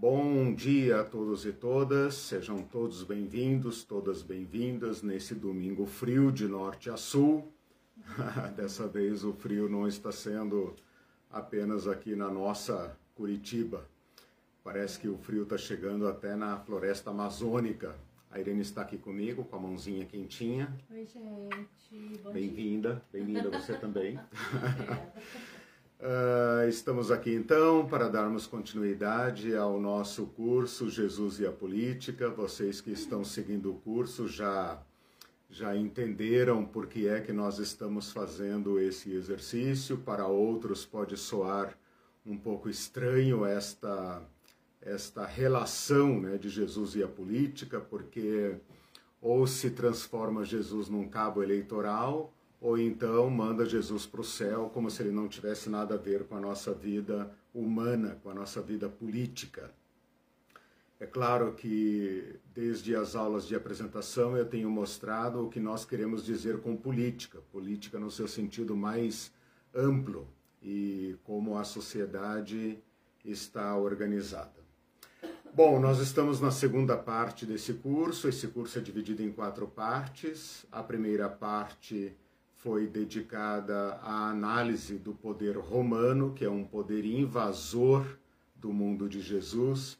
Bom dia a todos e todas, sejam todos bem-vindos, todas bem-vindas nesse domingo frio de norte a sul. Dessa vez o frio não está sendo apenas aqui na nossa Curitiba. Parece que o frio está chegando até na floresta amazônica. A Irene está aqui comigo, com a mãozinha quentinha. Oi, gente. Bem-vinda, bem-vinda você também. Uh, estamos aqui então para darmos continuidade ao nosso curso Jesus e a Política. Vocês que estão seguindo o curso já já entenderam por que é que nós estamos fazendo esse exercício. Para outros pode soar um pouco estranho esta esta relação né, de Jesus e a política, porque ou se transforma Jesus num cabo eleitoral ou então manda Jesus para o céu como se ele não tivesse nada a ver com a nossa vida humana, com a nossa vida política. É claro que desde as aulas de apresentação eu tenho mostrado o que nós queremos dizer com política, política no seu sentido mais amplo e como a sociedade está organizada. Bom, nós estamos na segunda parte desse curso. Esse curso é dividido em quatro partes. A primeira parte foi dedicada à análise do poder romano, que é um poder invasor do mundo de Jesus.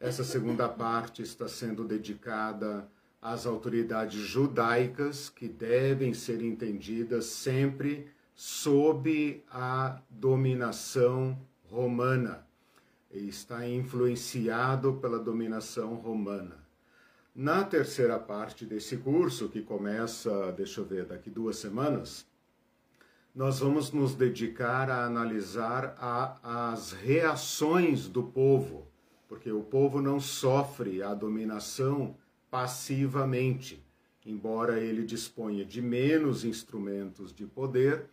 Essa segunda parte está sendo dedicada às autoridades judaicas, que devem ser entendidas sempre sob a dominação romana. E está influenciado pela dominação romana. Na terceira parte desse curso, que começa, deixa eu ver, daqui duas semanas, nós vamos nos dedicar a analisar a, as reações do povo, porque o povo não sofre a dominação passivamente, embora ele disponha de menos instrumentos de poder,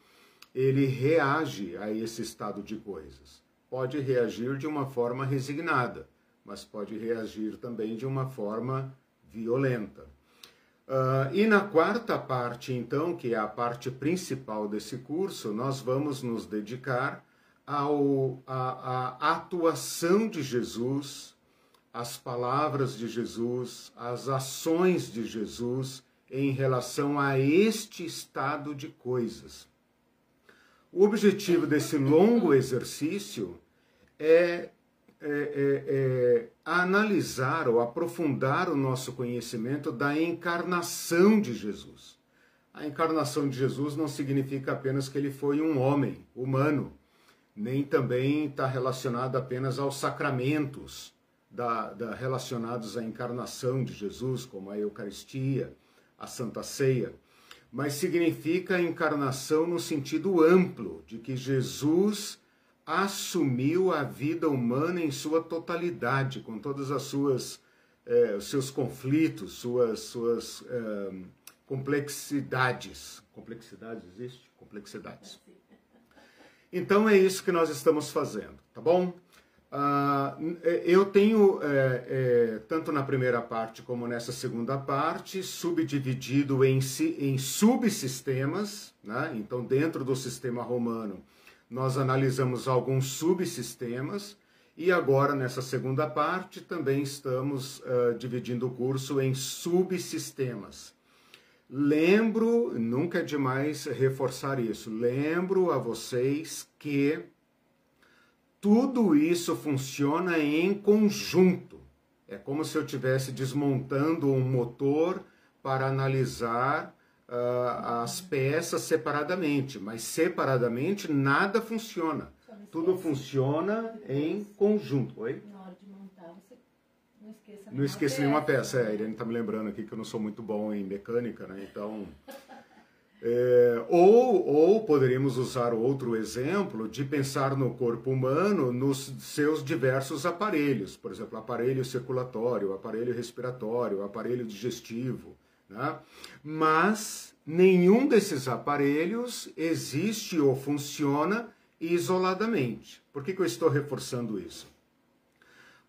ele reage a esse estado de coisas. Pode reagir de uma forma resignada, mas pode reagir também de uma forma violenta. Uh, e na quarta parte, então, que é a parte principal desse curso, nós vamos nos dedicar ao, à, à atuação de Jesus, às palavras de Jesus, às ações de Jesus em relação a este estado de coisas. O objetivo desse longo exercício é é, é, é, analisar ou aprofundar o nosso conhecimento da encarnação de Jesus. A encarnação de Jesus não significa apenas que ele foi um homem humano, nem também está relacionado apenas aos sacramentos da, da, relacionados à encarnação de Jesus, como a Eucaristia, a Santa Ceia, mas significa a encarnação no sentido amplo, de que Jesus assumiu a vida humana em sua totalidade, com todas as suas eh, seus conflitos, suas suas eh, complexidades. Complexidades existe? Complexidades. Então é isso que nós estamos fazendo, tá bom? Uh, eu tenho, é, é, tanto na primeira parte como nessa segunda parte, subdividido em, em subsistemas, né? então dentro do sistema romano nós analisamos alguns subsistemas e agora, nessa segunda parte, também estamos uh, dividindo o curso em subsistemas. Lembro, nunca é demais reforçar isso, lembro a vocês que tudo isso funciona em conjunto. É como se eu estivesse desmontando um motor para analisar uh, as peças separadamente, mas separadamente nada funciona. Tudo funciona em conjunto. Oi? Na hora de montar, você não esqueça, não esqueça nenhuma peça. É, a Irene está me lembrando aqui que eu não sou muito bom em mecânica, né? Então. É, ou, ou poderíamos usar outro exemplo de pensar no corpo humano nos seus diversos aparelhos, por exemplo, aparelho circulatório, aparelho respiratório, aparelho digestivo. Né? Mas nenhum desses aparelhos existe ou funciona isoladamente. Por que, que eu estou reforçando isso?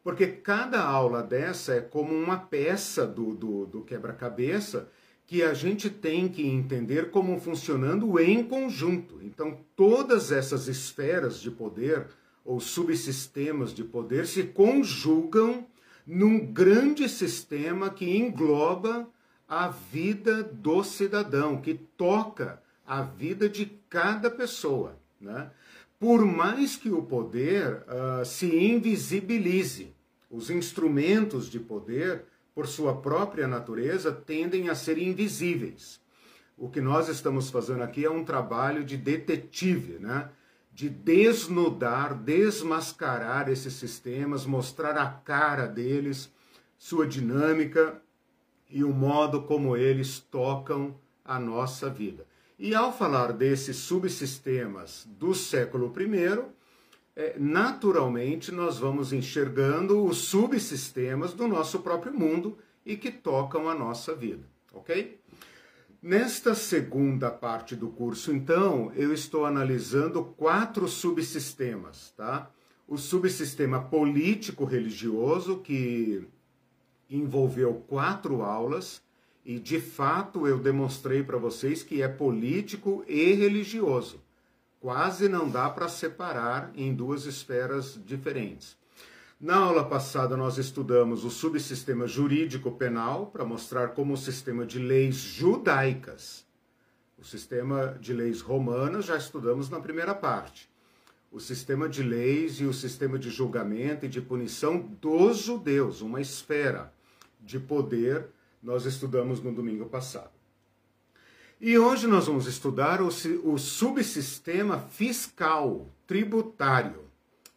Porque cada aula dessa é como uma peça do, do, do quebra-cabeça que a gente tem que entender como funcionando em conjunto. Então, todas essas esferas de poder ou subsistemas de poder se conjugam num grande sistema que engloba a vida do cidadão, que toca a vida de cada pessoa. Né? Por mais que o poder uh, se invisibilize, os instrumentos de poder, por sua própria natureza, tendem a ser invisíveis. O que nós estamos fazendo aqui é um trabalho de detetive, né? de desnudar, desmascarar esses sistemas, mostrar a cara deles, sua dinâmica e o modo como eles tocam a nossa vida. E ao falar desses subsistemas do século I, é, naturalmente nós vamos enxergando os subsistemas do nosso próprio mundo e que tocam a nossa vida, ok? Nesta segunda parte do curso, então, eu estou analisando quatro subsistemas, tá? O subsistema político-religioso, que envolveu quatro aulas, e de fato eu demonstrei para vocês que é político e religioso. Quase não dá para separar em duas esferas diferentes. Na aula passada, nós estudamos o subsistema jurídico penal para mostrar como o sistema de leis judaicas, o sistema de leis romanas, já estudamos na primeira parte. O sistema de leis e o sistema de julgamento e de punição dos judeus, uma esfera de poder, nós estudamos no domingo passado. E hoje nós vamos estudar o, o subsistema fiscal tributário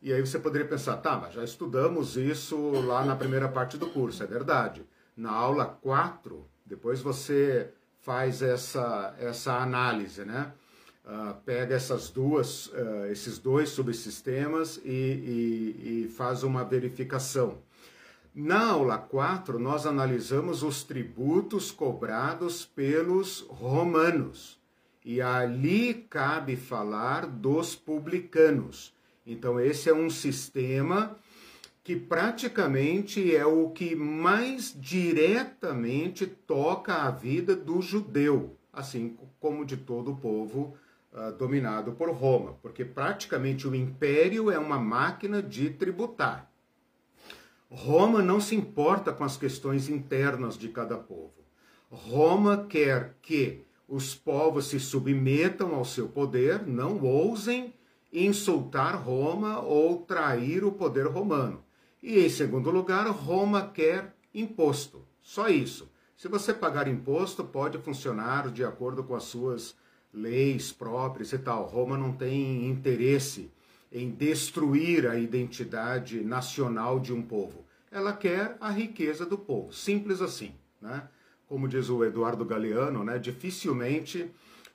e aí você poderia pensar, tá, mas já estudamos isso lá na primeira parte do curso, é verdade. Na aula 4, depois você faz essa, essa análise, né? Uh, pega essas duas, uh, esses dois subsistemas e, e, e faz uma verificação. Na aula 4, nós analisamos os tributos cobrados pelos romanos. E ali cabe falar dos publicanos. Então, esse é um sistema que praticamente é o que mais diretamente toca a vida do judeu, assim como de todo o povo uh, dominado por Roma, porque praticamente o império é uma máquina de tributar. Roma não se importa com as questões internas de cada povo. Roma quer que os povos se submetam ao seu poder, não ousem insultar Roma ou trair o poder romano. E em segundo lugar, Roma quer imposto. Só isso. Se você pagar imposto, pode funcionar de acordo com as suas leis próprias e tal. Roma não tem interesse em destruir a identidade nacional de um povo. Ela quer a riqueza do povo. Simples assim, né? Como diz o Eduardo Galeano, né? Dificilmente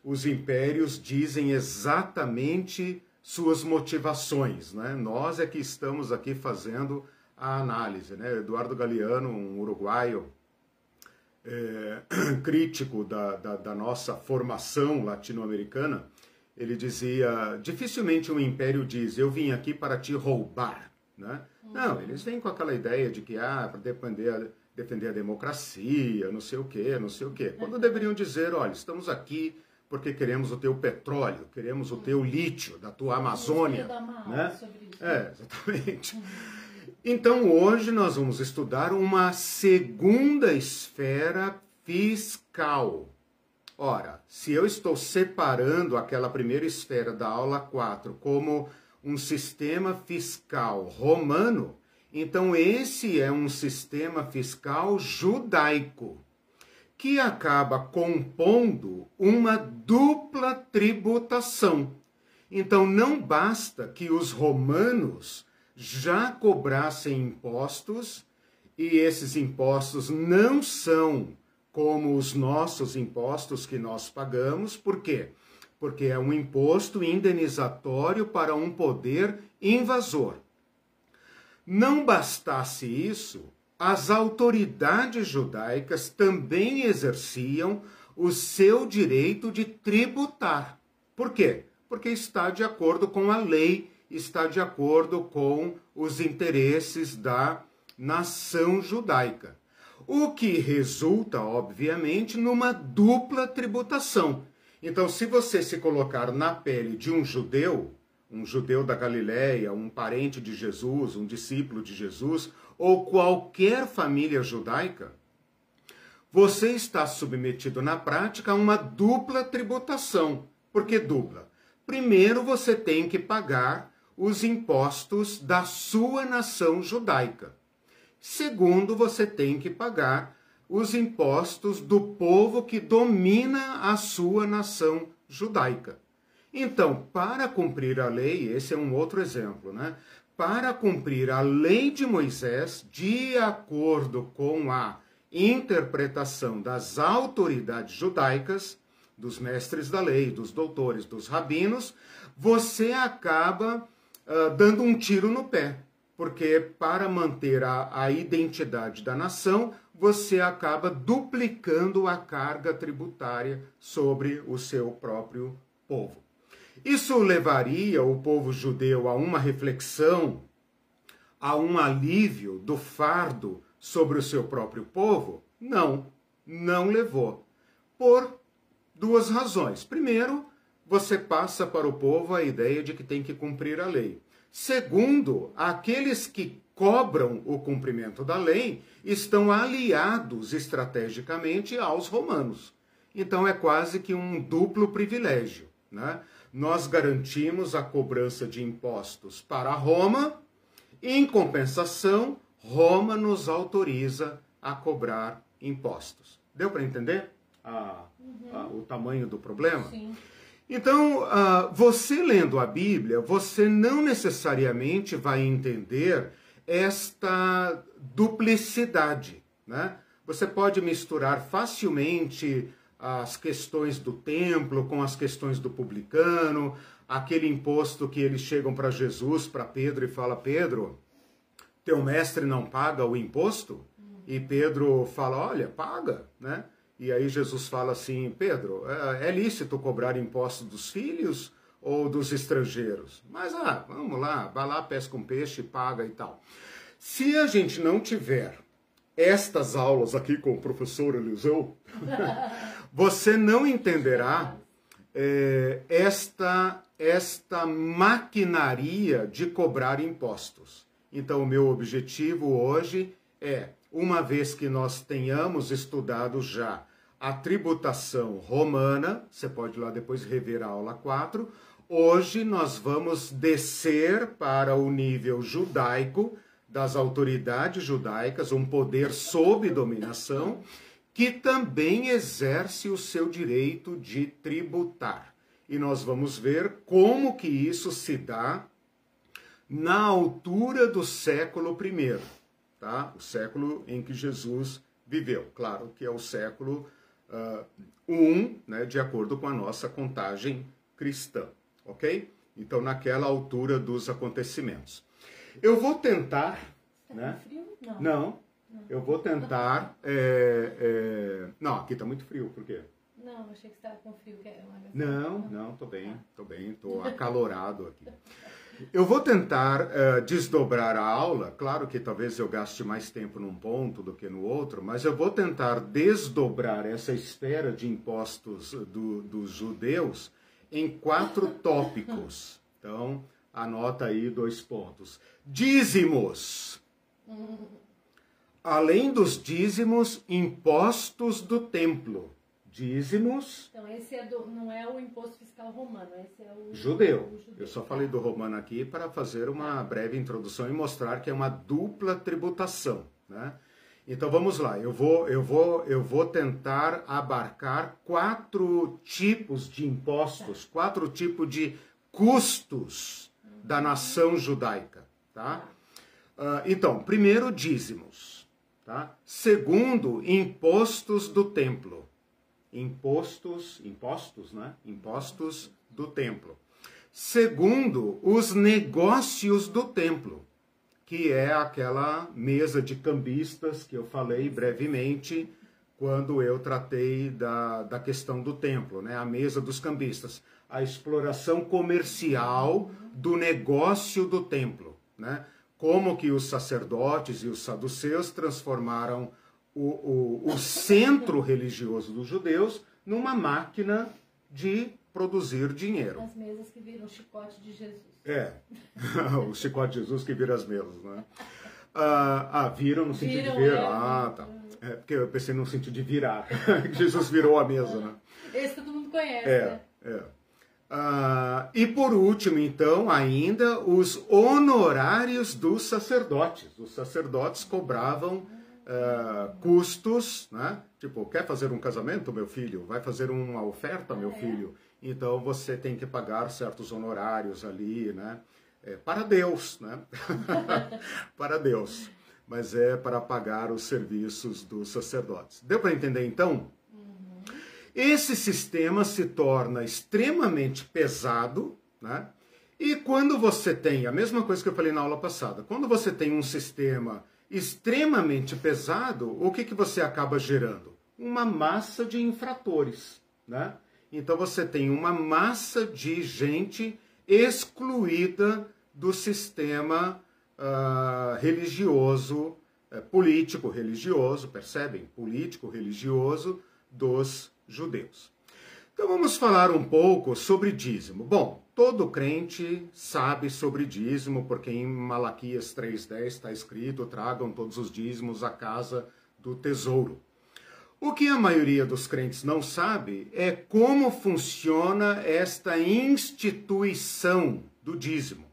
os impérios dizem exatamente suas motivações. Né? Nós é que estamos aqui fazendo a análise. Né? Eduardo Galeano, um uruguaio é, crítico da, da, da nossa formação latino-americana, ele dizia: dificilmente um império diz, eu vim aqui para te roubar. Né? Não, eles vêm com aquela ideia de que, ah, para defender, defender a democracia, não sei o quê, não sei o quê. Quando deveriam dizer, olha, estamos aqui porque queremos o teu petróleo, queremos o teu lítio da tua Amazônia. Né? É, exatamente. Então hoje nós vamos estudar uma segunda esfera fiscal. Ora, se eu estou separando aquela primeira esfera da aula 4 como um sistema fiscal romano, então esse é um sistema fiscal judaico que acaba compondo uma dupla tributação. Então não basta que os romanos já cobrassem impostos e esses impostos não são como os nossos impostos que nós pagamos, por quê? Porque é um imposto indenizatório para um poder invasor. Não bastasse isso, as autoridades judaicas também exerciam o seu direito de tributar. Por quê? Porque está de acordo com a lei, está de acordo com os interesses da nação judaica. O que resulta, obviamente, numa dupla tributação. Então, se você se colocar na pele de um judeu, um judeu da Galiléia, um parente de Jesus, um discípulo de Jesus, ou qualquer família judaica, você está submetido na prática a uma dupla tributação. Por que dupla? Primeiro, você tem que pagar os impostos da sua nação judaica. Segundo, você tem que pagar os impostos do povo que domina a sua nação judaica. Então, para cumprir a lei, esse é um outro exemplo, né? Para cumprir a lei de Moisés, de acordo com a interpretação das autoridades judaicas, dos mestres da lei, dos doutores, dos rabinos, você acaba uh, dando um tiro no pé. Porque para manter a, a identidade da nação, você acaba duplicando a carga tributária sobre o seu próprio povo. Isso levaria o povo judeu a uma reflexão, a um alívio do fardo sobre o seu próprio povo? Não, não levou. Por duas razões. Primeiro, você passa para o povo a ideia de que tem que cumprir a lei. Segundo, aqueles que cobram o cumprimento da lei estão aliados estrategicamente aos romanos. Então é quase que um duplo privilégio. Né? Nós garantimos a cobrança de impostos para Roma, em compensação, Roma nos autoriza a cobrar impostos. Deu para entender a, a, o tamanho do problema? Sim. Então, uh, você lendo a Bíblia, você não necessariamente vai entender esta duplicidade. Né? Você pode misturar facilmente as questões do templo com as questões do publicano, aquele imposto que eles chegam para Jesus, para Pedro e fala: Pedro, teu mestre não paga o imposto? E Pedro fala: olha, paga, né? E aí Jesus fala assim: Pedro, é, é lícito cobrar imposto dos filhos ou dos estrangeiros? Mas ah, vamos lá, vai lá, pesca um peixe, paga e tal. Se a gente não tiver estas aulas aqui com o professor Eliseu, você não entenderá é, esta, esta maquinaria de cobrar impostos. Então, o meu objetivo hoje é, uma vez que nós tenhamos estudado já a tributação romana, você pode lá depois rever a aula 4, hoje nós vamos descer para o nível judaico das autoridades judaicas, um poder sob dominação, que também exerce o seu direito de tributar. E nós vamos ver como que isso se dá na altura do século I, tá? o século em que Jesus viveu. Claro que é o século uh, um, né, de acordo com a nossa contagem cristã, ok? Então, naquela altura dos acontecimentos. Eu vou tentar. Tá né? frio? Não. Não, eu vou tentar. é, é... Não, aqui está muito frio, por quê? Não, achei que você estava com frio. Que uma... Não, não, tô bem, tô bem, tô acalorado aqui. Eu vou tentar uh, desdobrar a aula, claro que talvez eu gaste mais tempo num ponto do que no outro, mas eu vou tentar desdobrar essa esfera de impostos do, dos judeus em quatro tópicos. Então, anota aí dois pontos. Dízimos. Além dos dízimos, impostos do templo dízimos. Então, esse é do, não é o imposto fiscal romano, esse é o judeu. o judeu. Eu só falei do romano aqui para fazer uma breve introdução e mostrar que é uma dupla tributação, né? Então vamos lá, eu vou, eu vou, eu vou tentar abarcar quatro tipos de impostos, quatro tipos de custos da nação judaica, tá? Uh, então, primeiro dízimos, tá? Segundo, impostos do templo impostos, impostos, né? Impostos do templo. Segundo, os negócios do templo, que é aquela mesa de cambistas que eu falei brevemente quando eu tratei da, da questão do templo, né? A mesa dos cambistas, a exploração comercial do negócio do templo, né? Como que os sacerdotes e os saduceus transformaram o, o, o centro religioso dos judeus numa máquina de produzir dinheiro. As mesas que viram o chicote de Jesus. É, o chicote de Jesus que vira as mesas, né? Ah, ah viram no sentido Viram, de ver. é. Ah, tá. É, porque eu pensei no sentido de virar. Jesus virou a mesa, né? Esse todo mundo conhece, É, né? é. Ah, e por último, então, ainda os honorários dos sacerdotes. Os sacerdotes cobravam ah, custos, né? Tipo, quer fazer um casamento, meu filho? Vai fazer uma oferta, meu filho? Então você tem que pagar certos honorários ali, né? É, para Deus, né? para Deus. Mas é para pagar os serviços dos sacerdotes. Deu para entender então? Esse sistema se torna extremamente pesado, né? E quando você tem, a mesma coisa que eu falei na aula passada, quando você tem um sistema extremamente pesado, o que, que você acaba gerando? Uma massa de infratores, né? Então você tem uma massa de gente excluída do sistema ah, religioso, eh, político-religioso, percebem? Político-religioso dos judeus. Então vamos falar um pouco sobre dízimo. Bom, todo crente sabe sobre dízimo, porque em Malaquias 3,10 está escrito: tragam todos os dízimos à casa do tesouro. O que a maioria dos crentes não sabe é como funciona esta instituição do dízimo.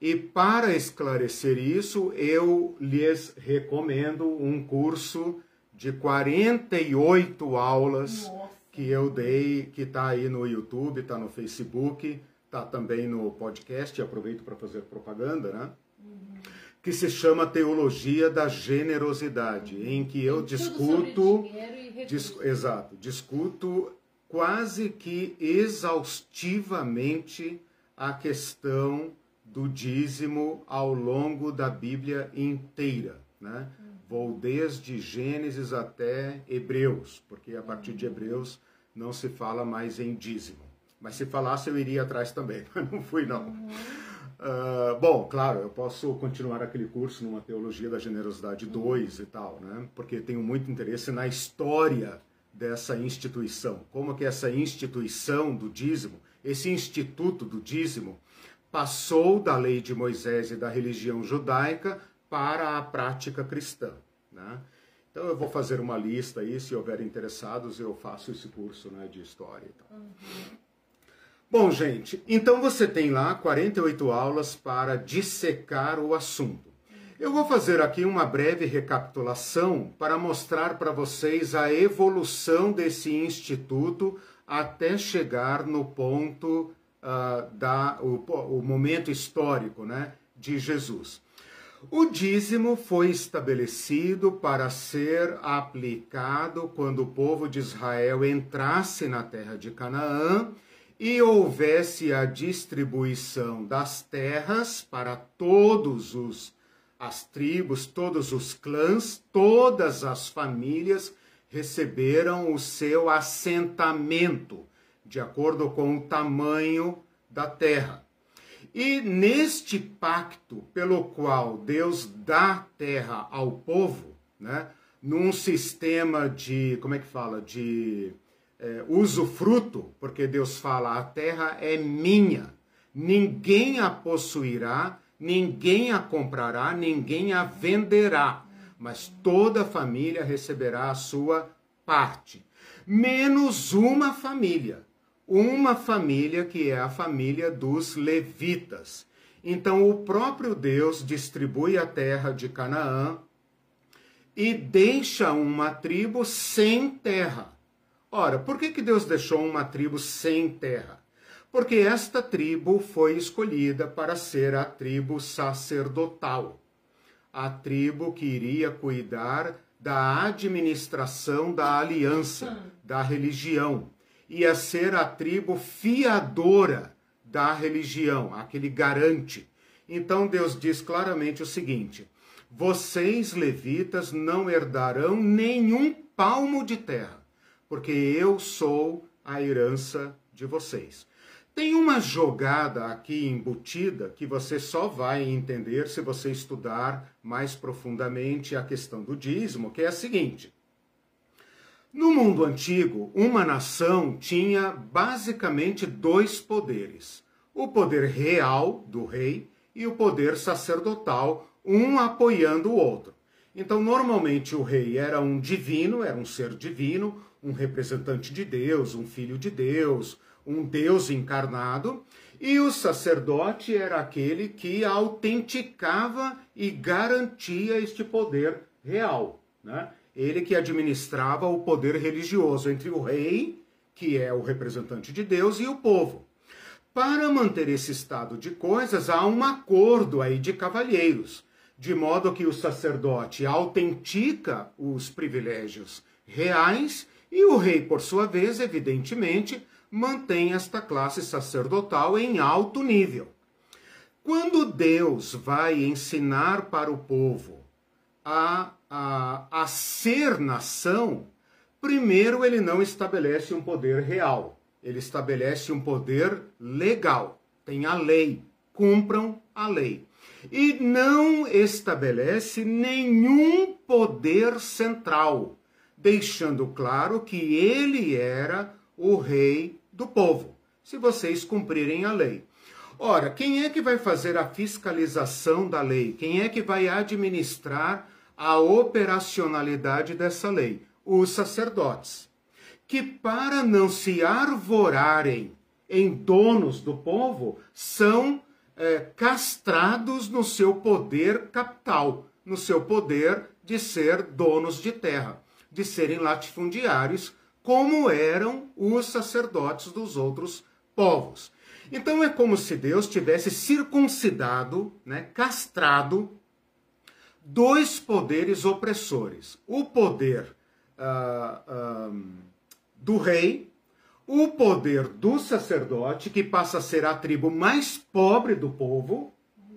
E para esclarecer isso, eu lhes recomendo um curso de 48 aulas Nossa. que eu dei, que está aí no YouTube, está no Facebook, está também no podcast, aproveito para fazer propaganda, né? Que se chama Teologia da Generosidade, em que eu discuto. Dis- exato, discuto quase que exaustivamente a questão do dízimo ao longo da Bíblia inteira, né? Vou desde Gênesis até Hebreus, porque a partir de Hebreus não se fala mais em dízimo. Mas se falasse eu iria atrás também, mas não fui não. Ah, bom, claro, eu posso continuar aquele curso numa Teologia da Generosidade 2 e tal, né? Porque tenho muito interesse na história dessa instituição. Como que essa instituição do dízimo, esse instituto do dízimo, passou da lei de Moisés e da religião judaica para a prática cristã, né? Então eu vou fazer uma lista aí, se houver interessados, eu faço esse curso né, de história e tal. Bom, gente, então você tem lá 48 aulas para dissecar o assunto. Eu vou fazer aqui uma breve recapitulação para mostrar para vocês a evolução desse instituto até chegar no ponto ah, da o, o momento histórico, né, de Jesus. O dízimo foi estabelecido para ser aplicado quando o povo de Israel entrasse na terra de Canaã e houvesse a distribuição das terras para todos os as tribos, todos os clãs, todas as famílias receberam o seu assentamento de acordo com o tamanho da terra. E neste pacto pelo qual Deus dá terra ao povo, né, num sistema de, como é que fala, de é, usufruto, porque Deus fala: a terra é minha, ninguém a possuirá, ninguém a comprará, ninguém a venderá, mas toda família receberá a sua parte, menos uma família uma família que é a família dos levitas. Então o próprio Deus distribui a terra de Canaã e deixa uma tribo sem terra. Ora, por que, que Deus deixou uma tribo sem terra? Porque esta tribo foi escolhida para ser a tribo sacerdotal, a tribo que iria cuidar da administração da aliança, da religião ia ser a tribo fiadora da religião, aquele garante. Então Deus diz claramente o seguinte: vocês levitas não herdarão nenhum palmo de terra, porque eu sou a herança de vocês. Tem uma jogada aqui embutida que você só vai entender se você estudar mais profundamente a questão do dízimo, que é a seguinte: No mundo antigo, uma nação tinha basicamente dois poderes: o poder real do rei e o poder sacerdotal, um apoiando o outro. Então, normalmente, o rei era um divino, era um ser divino, um representante de Deus, um filho de Deus, um Deus encarnado, e o sacerdote era aquele que autenticava e garantia este poder real. Né? Ele que administrava o poder religioso entre o rei, que é o representante de Deus, e o povo. Para manter esse estado de coisas, há um acordo aí de cavalheiros, de modo que o sacerdote autentica os privilégios reais e o rei, por sua vez, evidentemente, mantém esta classe sacerdotal em alto nível. Quando Deus vai ensinar para o povo a, a, a ser nação, primeiro ele não estabelece um poder real, ele estabelece um poder legal. Tem a lei, cumpram a lei. E não estabelece nenhum poder central deixando claro que ele era o rei do povo, se vocês cumprirem a lei. Ora, quem é que vai fazer a fiscalização da lei? Quem é que vai administrar a operacionalidade dessa lei? Os sacerdotes, que para não se arvorarem em donos do povo, são é, castrados no seu poder capital, no seu poder de ser donos de terra de serem latifundiários, como eram os sacerdotes dos outros povos. Então é como se Deus tivesse circuncidado, né, castrado dois poderes opressores: o poder uh, do rei, o poder do sacerdote, que passa a ser a tribo mais pobre do povo,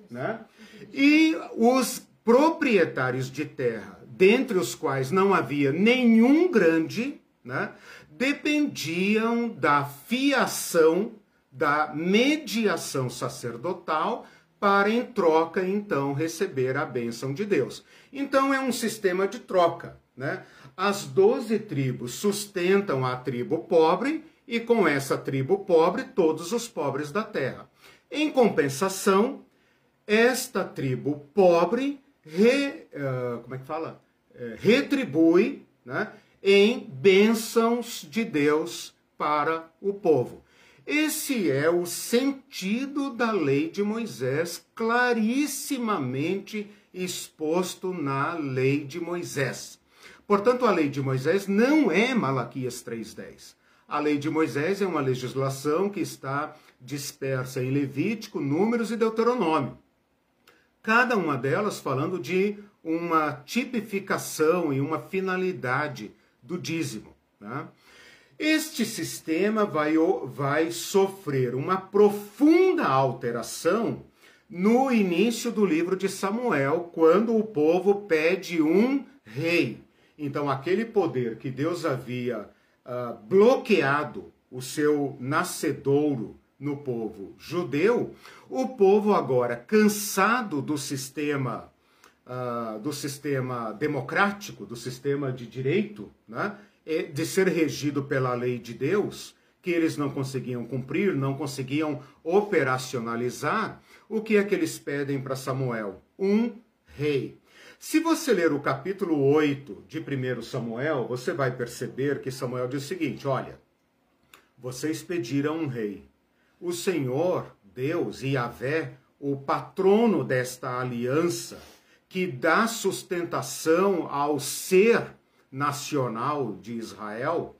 né, e os proprietários de terra dentre os quais não havia nenhum grande, né, dependiam da fiação, da mediação sacerdotal, para em troca então receber a bênção de Deus. Então é um sistema de troca. Né? As doze tribos sustentam a tribo pobre e com essa tribo pobre todos os pobres da terra. Em compensação, esta tribo pobre re, uh, como é que fala? É, retribui né, em bênçãos de Deus para o povo. Esse é o sentido da lei de Moisés, clarissimamente exposto na lei de Moisés. Portanto, a lei de Moisés não é Malaquias 3:10. A lei de Moisés é uma legislação que está dispersa em Levítico, Números e Deuteronômio. Cada uma delas falando de uma tipificação e uma finalidade do dízimo. Né? Este sistema vai, vai sofrer uma profunda alteração no início do livro de Samuel, quando o povo pede um rei. Então, aquele poder que Deus havia uh, bloqueado o seu nascedouro no povo judeu, o povo agora, cansado do sistema uh, do sistema democrático, do sistema de direito, né, de ser regido pela lei de Deus, que eles não conseguiam cumprir, não conseguiam operacionalizar, o que é que eles pedem para Samuel? Um rei. Se você ler o capítulo 8 de 1 Samuel, você vai perceber que Samuel diz o seguinte: olha, vocês pediram um rei. O Senhor, Deus, Yahvé, o patrono desta aliança, que dá sustentação ao ser nacional de Israel,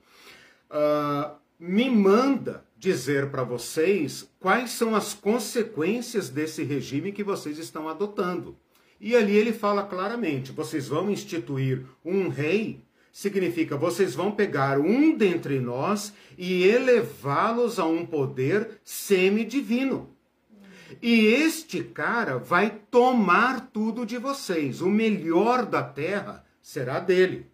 uh, me manda dizer para vocês quais são as consequências desse regime que vocês estão adotando. E ali ele fala claramente: vocês vão instituir um rei, significa vocês vão pegar um dentre nós e elevá-los a um poder semidivino. E este cara vai tomar tudo de vocês. O melhor da terra será dele.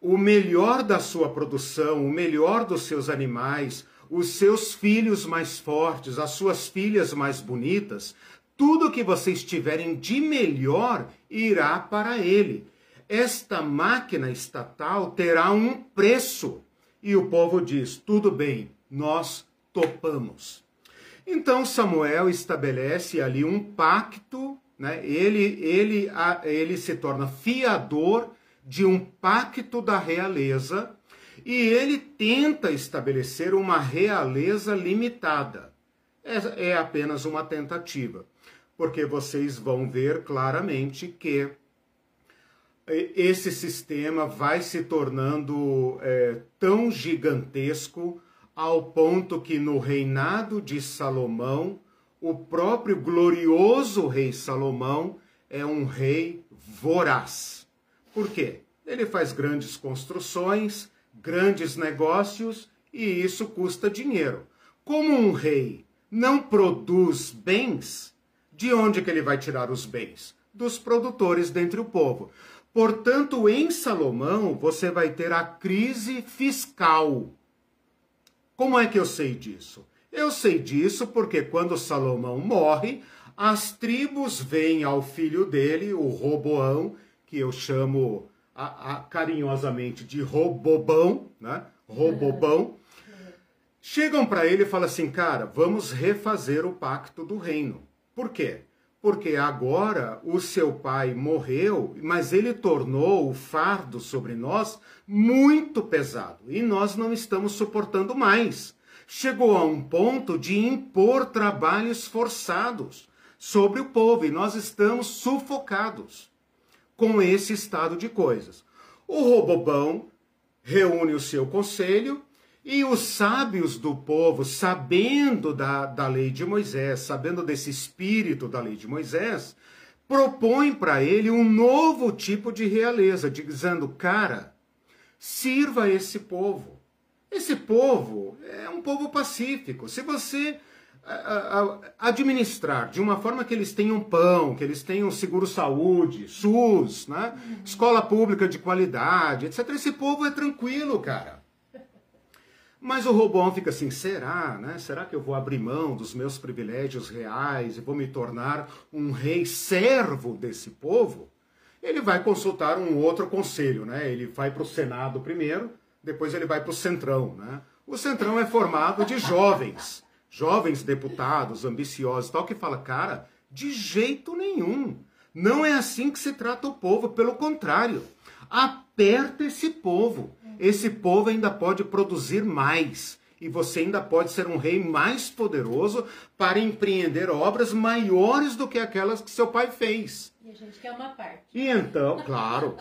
O melhor da sua produção, o melhor dos seus animais, os seus filhos mais fortes, as suas filhas mais bonitas, tudo que vocês tiverem de melhor irá para ele. esta máquina estatal terá um preço. E o povo diz: tudo bem, nós topamos. Então Samuel estabelece ali um pacto, né? ele, ele, ele se torna fiador de um pacto da realeza e ele tenta estabelecer uma realeza limitada. É, é apenas uma tentativa, porque vocês vão ver claramente que esse sistema vai se tornando é, tão gigantesco ao ponto que no reinado de Salomão, o próprio glorioso rei Salomão é um rei voraz. Por quê? Ele faz grandes construções, grandes negócios e isso custa dinheiro. Como um rei não produz bens, de onde que ele vai tirar os bens? Dos produtores dentre o povo. Portanto, em Salomão, você vai ter a crise fiscal. Como é que eu sei disso? Eu sei disso porque quando Salomão morre, as tribos vêm ao filho dele, o Roboão, que eu chamo a, a, carinhosamente de Robobão, né? Robobão. Chegam para ele e falam assim, cara, vamos refazer o pacto do reino. Por quê? Porque agora o seu pai morreu, mas ele tornou o fardo sobre nós muito pesado e nós não estamos suportando mais. Chegou a um ponto de impor trabalhos forçados sobre o povo e nós estamos sufocados com esse estado de coisas. O Robobão reúne o seu conselho e os sábios do povo, sabendo da, da lei de Moisés, sabendo desse espírito da lei de Moisés, propõem para ele um novo tipo de realeza, dizendo: cara, sirva esse povo. Esse povo é um povo pacífico. Se você administrar de uma forma que eles tenham pão, que eles tenham seguro-saúde, SUS, né? Uhum. escola pública de qualidade, etc. Esse povo é tranquilo, cara. Mas o Robão fica assim, será, né? Será que eu vou abrir mão dos meus privilégios reais e vou me tornar um rei servo desse povo? Ele vai consultar um outro conselho, né? Ele vai para o Senado primeiro, depois ele vai para o Centrão, né? O Centrão é formado de jovens jovens deputados ambiciosos tal, que fala, cara, de jeito nenhum. Não é assim que se trata o povo, pelo contrário. Aperta esse povo. Esse povo ainda pode produzir mais. E você ainda pode ser um rei mais poderoso para empreender obras maiores do que aquelas que seu pai fez. E a gente quer uma parte. E então, claro.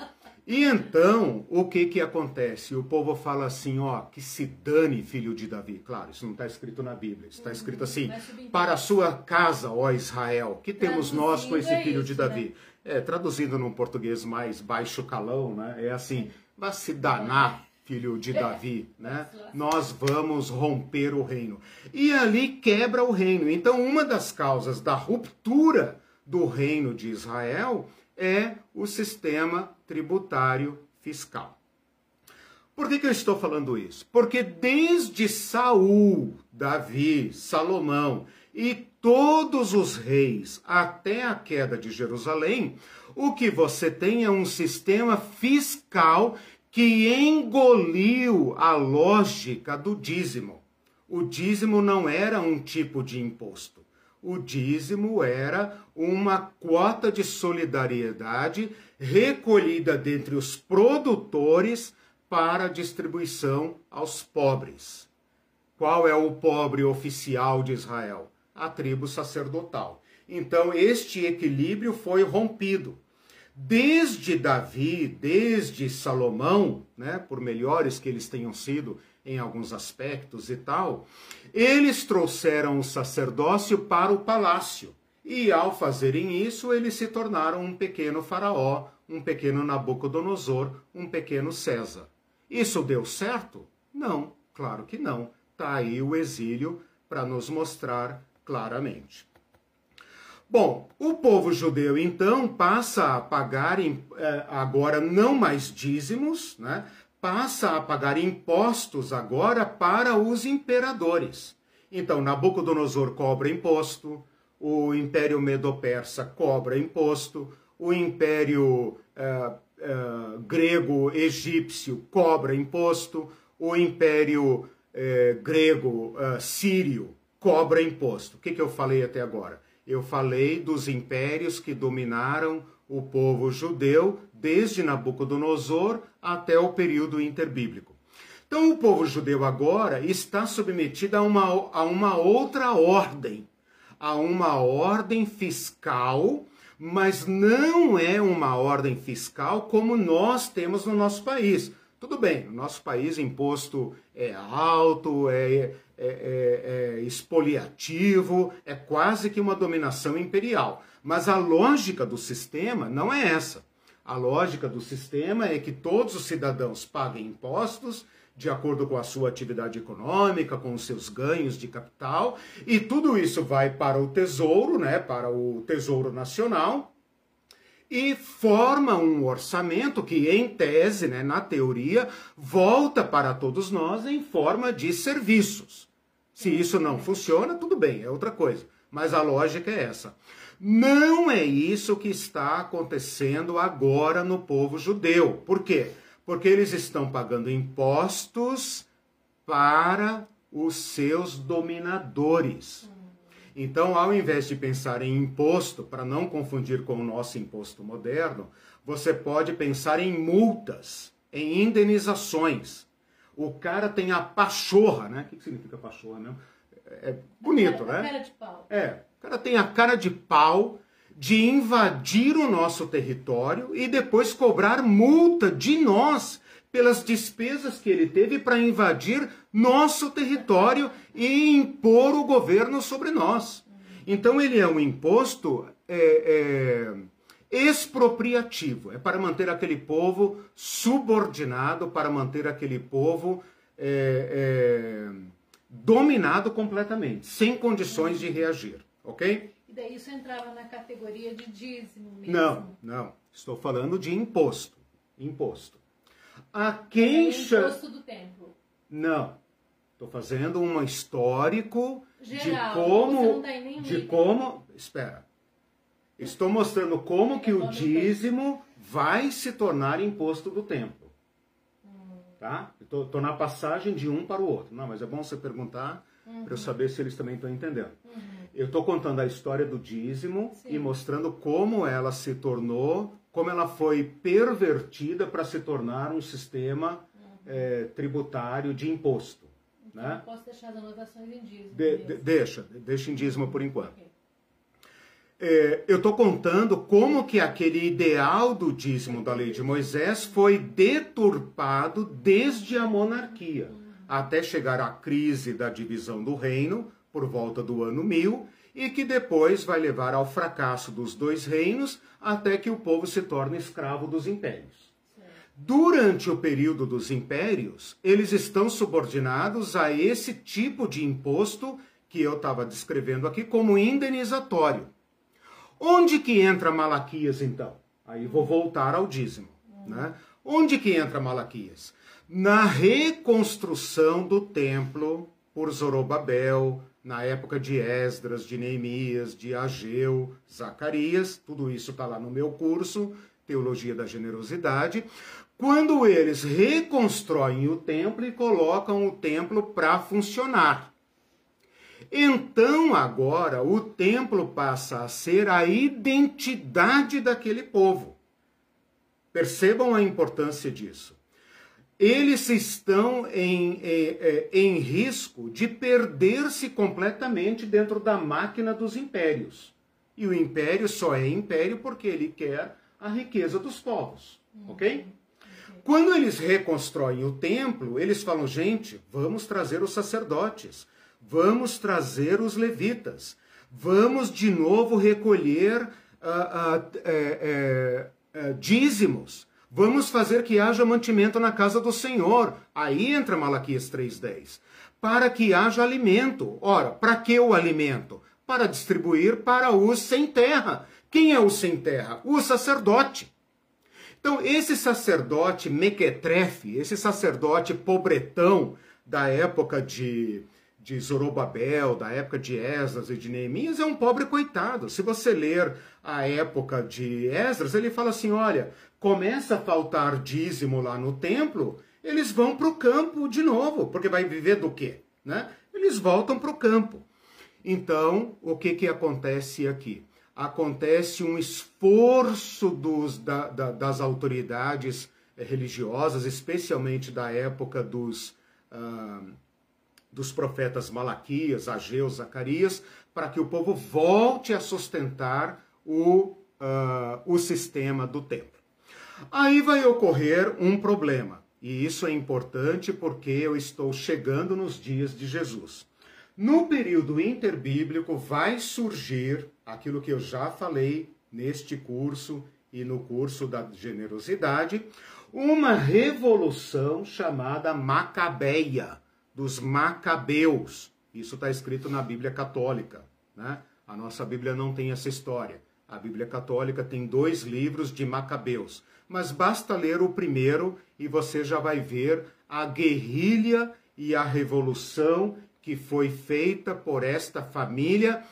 E então, o que que acontece? O povo fala assim, ó, que se dane filho de Davi. Claro, isso não está escrito na Bíblia. Está uhum, escrito assim, para a sua casa, ó Israel, que temos nós com esse filho é de Davi. Né? É, traduzindo num português mais baixo calão, né? É assim, vai se danar, filho de Davi, né? Nós vamos romper o reino. E ali quebra o reino. Então, uma das causas da ruptura do reino de Israel é o sistema tributário fiscal. Por que, que eu estou falando isso? Porque desde Saul, Davi, Salomão e todos os reis até a queda de Jerusalém, o que você tem é um sistema fiscal que engoliu a lógica do dízimo. O dízimo não era um tipo de imposto o dízimo era uma quota de solidariedade recolhida dentre os produtores para distribuição aos pobres. Qual é o pobre oficial de Israel? A tribo sacerdotal. Então, este equilíbrio foi rompido. Desde Davi, desde Salomão, né, por melhores que eles tenham sido em alguns aspectos e tal, eles trouxeram o sacerdócio para o palácio. E ao fazerem isso, eles se tornaram um pequeno faraó, um pequeno Nabucodonosor, um pequeno César. Isso deu certo? Não, claro que não. Está aí o exílio para nos mostrar claramente. Bom, o povo judeu então passa a pagar eh, agora não mais dízimos, né? passa a pagar impostos agora para os imperadores. Então, Nabucodonosor cobra imposto, o Império Medo-Persa cobra imposto, o Império uh, uh, grego egípcio cobra imposto, o império uh, grego uh, sírio cobra imposto. O que, que eu falei até agora? Eu falei dos impérios que dominaram o povo judeu desde Nabucodonosor até o período interbíblico. Então, o povo judeu agora está submetido a uma, a uma outra ordem, a uma ordem fiscal mas não é uma ordem fiscal como nós temos no nosso país. Tudo bem, no nosso país imposto é alto, é, é, é, é expoliativo, é quase que uma dominação imperial. Mas a lógica do sistema não é essa. A lógica do sistema é que todos os cidadãos paguem impostos de acordo com a sua atividade econômica, com os seus ganhos de capital, e tudo isso vai para o Tesouro, né, para o Tesouro Nacional, e forma um orçamento que, em tese, né, na teoria, volta para todos nós em forma de serviços. Se isso não funciona, tudo bem, é outra coisa. Mas a lógica é essa. Não é isso que está acontecendo agora no povo judeu. Por quê? porque eles estão pagando impostos para os seus dominadores. Então, ao invés de pensar em imposto, para não confundir com o nosso imposto moderno, você pode pensar em multas, em indenizações. O cara tem a pachorra, né? O que significa pachorra mesmo? É bonito, cara, né? Cara de pau. É, o cara tem a cara de pau de invadir o nosso território e depois cobrar multa de nós pelas despesas que ele teve para invadir nosso território e impor o governo sobre nós. Então ele é um imposto é, é, expropriativo, é para manter aquele povo subordinado, para manter aquele povo é, é dominado completamente, sem condições de reagir, ok? E daí isso entrava na categoria de dízimo mesmo? Não, não. Estou falando de imposto. Imposto. A quem é imposto do templo. Não. Estou fazendo um histórico Geral, de como. tá de como. Espera. Estou mostrando como que o dízimo vai se tornar imposto do templo. Hum. Tá? Estou na passagem de um para o outro. Não, mas é bom você perguntar uhum. para eu saber se eles também estão entendendo. Uhum. Eu estou contando a história do dízimo Sim. e mostrando como ela se tornou, como ela foi pervertida para se tornar um sistema uhum. é, tributário de imposto. Então, né? posso deixar as anotações em dízimo. De, de, deixa, deixa em dízimo por enquanto. Okay. É, eu estou contando como que aquele ideal do dízimo da lei de Moisés foi deturpado desde a monarquia, até chegar à crise da divisão do reino, por volta do ano 1000 e que depois vai levar ao fracasso dos dois reinos até que o povo se torne escravo dos impérios. Durante o período dos impérios, eles estão subordinados a esse tipo de imposto que eu estava descrevendo aqui como indenizatório. Onde que entra Malaquias então? Aí vou voltar ao dízimo. Né? Onde que entra Malaquias? Na reconstrução do templo por Zorobabel, na época de Esdras, de Neemias, de Ageu, Zacarias, tudo isso está lá no meu curso, Teologia da Generosidade, quando eles reconstroem o templo e colocam o templo para funcionar. Então, agora, o templo passa a ser a identidade daquele povo. Percebam a importância disso eles estão em, em, é, em risco de perder-se completamente dentro da máquina dos impérios. E o império só é império porque ele quer a riqueza dos povos, ok? Quando eles reconstroem o templo, eles falam: gente, vamos trazer os sacerdotes, vamos trazer os levitas, vamos de novo recolher uh, uh, uh, uh dízimos Vamos fazer que haja mantimento na casa do Senhor. Aí entra Malaquias 3:10. Para que haja alimento. Ora, para que o alimento? Para distribuir para os sem terra. Quem é o sem terra? O sacerdote. Então, esse sacerdote mequetrefe, esse sacerdote pobretão da época de, de Zorobabel, da época de Esdras e de Neemias, é um pobre coitado. Se você ler a época de Esdras, ele fala assim: olha, começa a faltar dízimo lá no templo, eles vão para o campo de novo, porque vai viver do quê? Né? Eles voltam para o campo. Então, o que, que acontece aqui? Acontece um esforço dos, da, da, das autoridades religiosas, especialmente da época dos. Uh, dos profetas Malaquias, Ageu, Zacarias, para que o povo volte a sustentar o, uh, o sistema do templo. Aí vai ocorrer um problema, e isso é importante porque eu estou chegando nos dias de Jesus. No período interbíblico vai surgir aquilo que eu já falei neste curso e no curso da generosidade, uma revolução chamada Macabeia dos Macabeus. Isso está escrito na Bíblia Católica. Né? A nossa Bíblia não tem essa história. A Bíblia Católica tem dois livros de Macabeus. Mas basta ler o primeiro e você já vai ver a guerrilha e a revolução que foi feita por esta família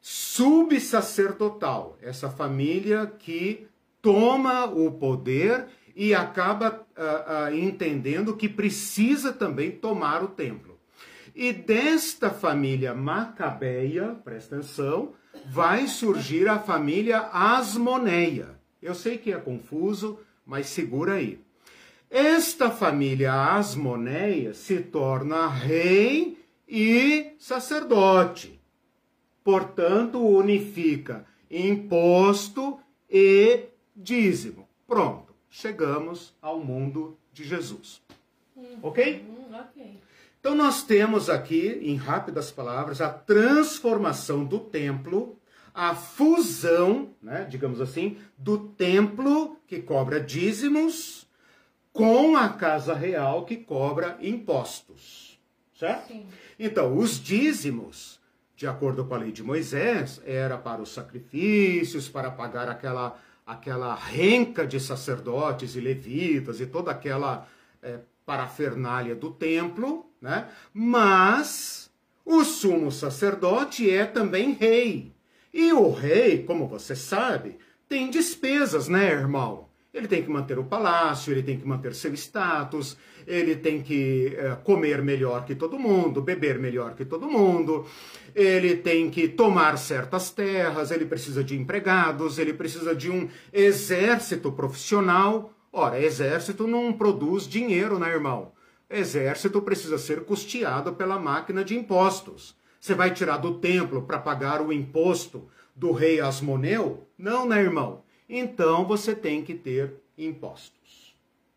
subsacerdotal. Essa família que toma o poder e acaba uh, uh, entendendo que precisa também tomar o templo. E desta família macabeia, presta atenção, vai surgir a família asmoneia. Eu sei que é confuso, mas segura aí. Esta família asmoneia se torna rei e sacerdote. Portanto, unifica imposto e dízimo. Pronto chegamos ao mundo de Jesus. Uhum, ok? ok. Então nós temos aqui, em rápidas palavras, a transformação do templo, a fusão, né, digamos assim, do templo que cobra dízimos com a casa real que cobra impostos. Certo? Sim. Então, os dízimos, de acordo com a lei de Moisés, era para os sacrifícios, para pagar aquela aquela renca de sacerdotes e levitas e toda aquela é, parafernália do templo, né? Mas o sumo sacerdote é também rei. E o rei, como você sabe, tem despesas, né, irmão? Ele tem que manter o palácio, ele tem que manter seu status, ele tem que é, comer melhor que todo mundo, beber melhor que todo mundo, ele tem que tomar certas terras, ele precisa de empregados, ele precisa de um exército profissional. Ora, exército não produz dinheiro, né, irmão? Exército precisa ser custeado pela máquina de impostos. Você vai tirar do templo para pagar o imposto do rei Asmoneu? Não, né, irmão? Então você tem que ter impostos.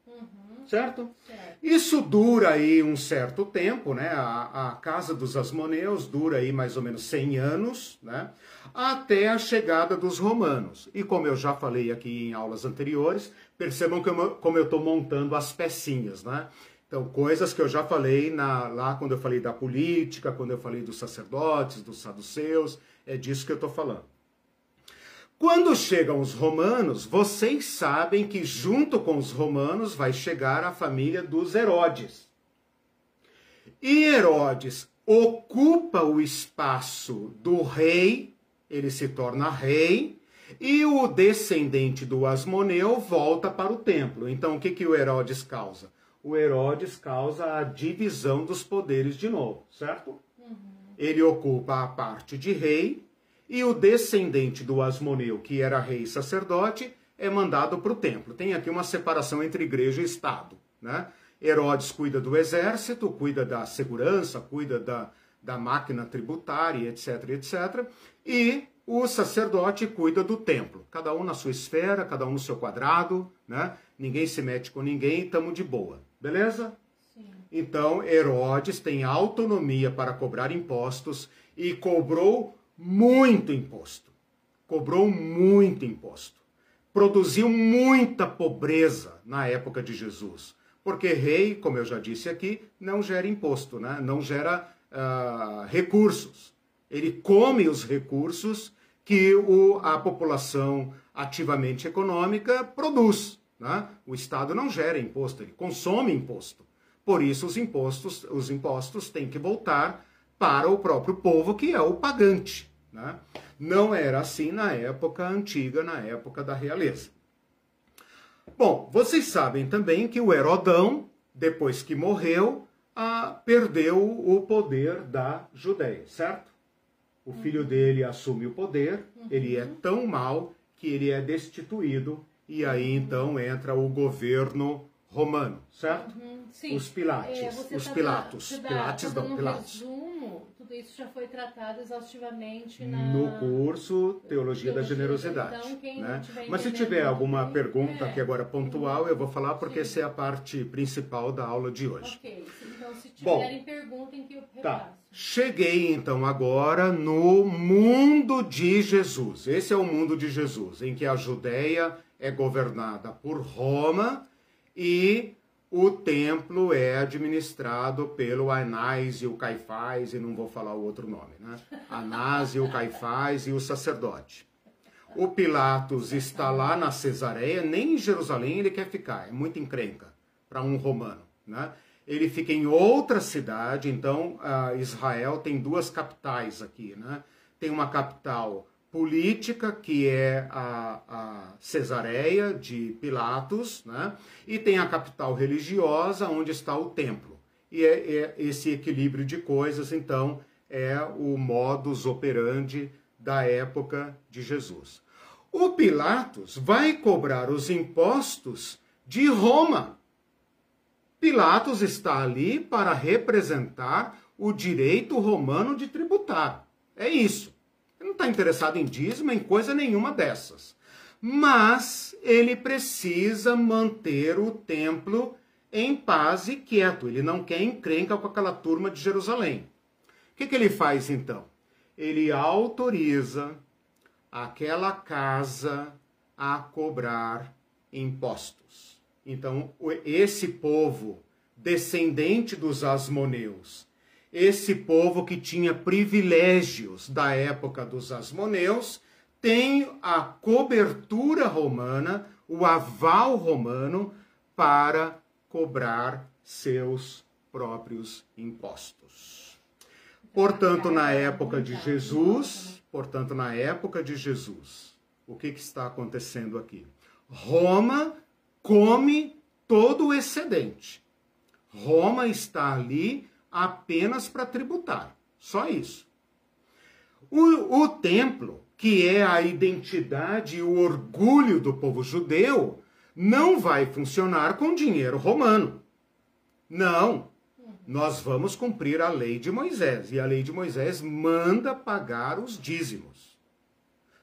Uhum. Certo? Certo. Isso dura aí um certo tempo, né? A, a casa dos Asmoneus dura aí mais ou menos 100 anos, né? Até a chegada dos romanos. E como eu já falei aqui em aulas anteriores, percebam que eu, como eu estou montando as pecinhas, né? Então, coisas que eu já falei na, lá quando eu falei da política, quando eu falei dos sacerdotes, dos saduceus, é disso que eu estou falando. Quando chegam os romanos, vocês sabem que junto com os romanos vai chegar a família dos Herodes. E Herodes ocupa o espaço do rei, ele se torna rei, e o descendente do Asmoneu volta para o templo. Então, o que, que o Herodes causa? O Herodes causa a divisão dos poderes de novo, certo? Uhum. Ele ocupa a parte de rei e o descendente do Asmoneu, que era rei e sacerdote, é mandado para o templo. Tem aqui uma separação entre igreja e Estado. Né? Herodes cuida do exército, cuida da segurança, cuida da, da máquina tributária, etc, etc. E o sacerdote cuida do templo. Cada um na sua esfera, cada um no seu quadrado, né? Ninguém se mete com ninguém, estamos de boa. Beleza? Sim. Então, Herodes tem autonomia para cobrar impostos e cobrou muito imposto. Cobrou muito imposto. Produziu muita pobreza na época de Jesus. Porque rei, como eu já disse aqui, não gera imposto, né? não gera uh, recursos. Ele come os recursos que o, a população ativamente econômica produz. Né? O Estado não gera imposto, ele consome imposto. Por isso os impostos, os impostos têm que voltar para o próprio povo, que é o pagante. Né? Não era assim na época antiga, na época da realeza. Bom, vocês sabem também que o Herodão, depois que morreu, ah, perdeu o poder da Judéia, certo? O filho dele assume o poder, ele é tão mau que ele é destituído, e aí então entra o governo romano, certo? Uhum. Os Pilates, É, os tá Pilatos, Pilates não, Pilatos. resumo, tudo isso já foi tratado exaustivamente na... No curso Teologia da Teologia, Generosidade. então, quem né? tiver Mas se tiver alguma pergunta é. aqui agora pontual, eu vou falar porque Sim. essa é a parte principal da aula de hoje. Ok, então se Bom, tiverem perguntem que eu Tá. repasso. Cheguei então agora no mundo de Jesus. Esse é o mundo de Jesus, em que a Judéia é governada por Roma e o templo é administrado pelo Anás e o Caifás, e não vou falar o outro nome, né? Anás e o Caifás e o sacerdote. O Pilatos está lá na Cesareia, nem em Jerusalém ele quer ficar, é muito encrenca para um romano, né? Ele fica em outra cidade, então ah, Israel tem duas capitais aqui, né? Tem uma capital política, que é a, a Cesareia de Pilatos, né? E tem a capital religiosa, onde está o templo. E é, é esse equilíbrio de coisas, então, é o modus operandi da época de Jesus. O Pilatos vai cobrar os impostos de Roma. Pilatos está ali para representar o direito romano de tributar. É isso. Ele não está interessado em dízimo, em coisa nenhuma dessas. Mas ele precisa manter o templo em paz e quieto. Ele não quer encrenca com aquela turma de Jerusalém. O que, que ele faz então? Ele autoriza aquela casa a cobrar impostos. Então, esse povo descendente dos asmoneus, esse povo que tinha privilégios da época dos asmoneus, tem a cobertura romana, o aval romano para cobrar seus próprios impostos. Portanto, na época de Jesus, portanto, na época de Jesus, o que, que está acontecendo aqui? Roma come todo o excedente. Roma está ali apenas para tributar. Só isso. O, o templo, que é a identidade e o orgulho do povo judeu, não vai funcionar com dinheiro romano. Não. Nós vamos cumprir a lei de Moisés. E a lei de Moisés manda pagar os dízimos.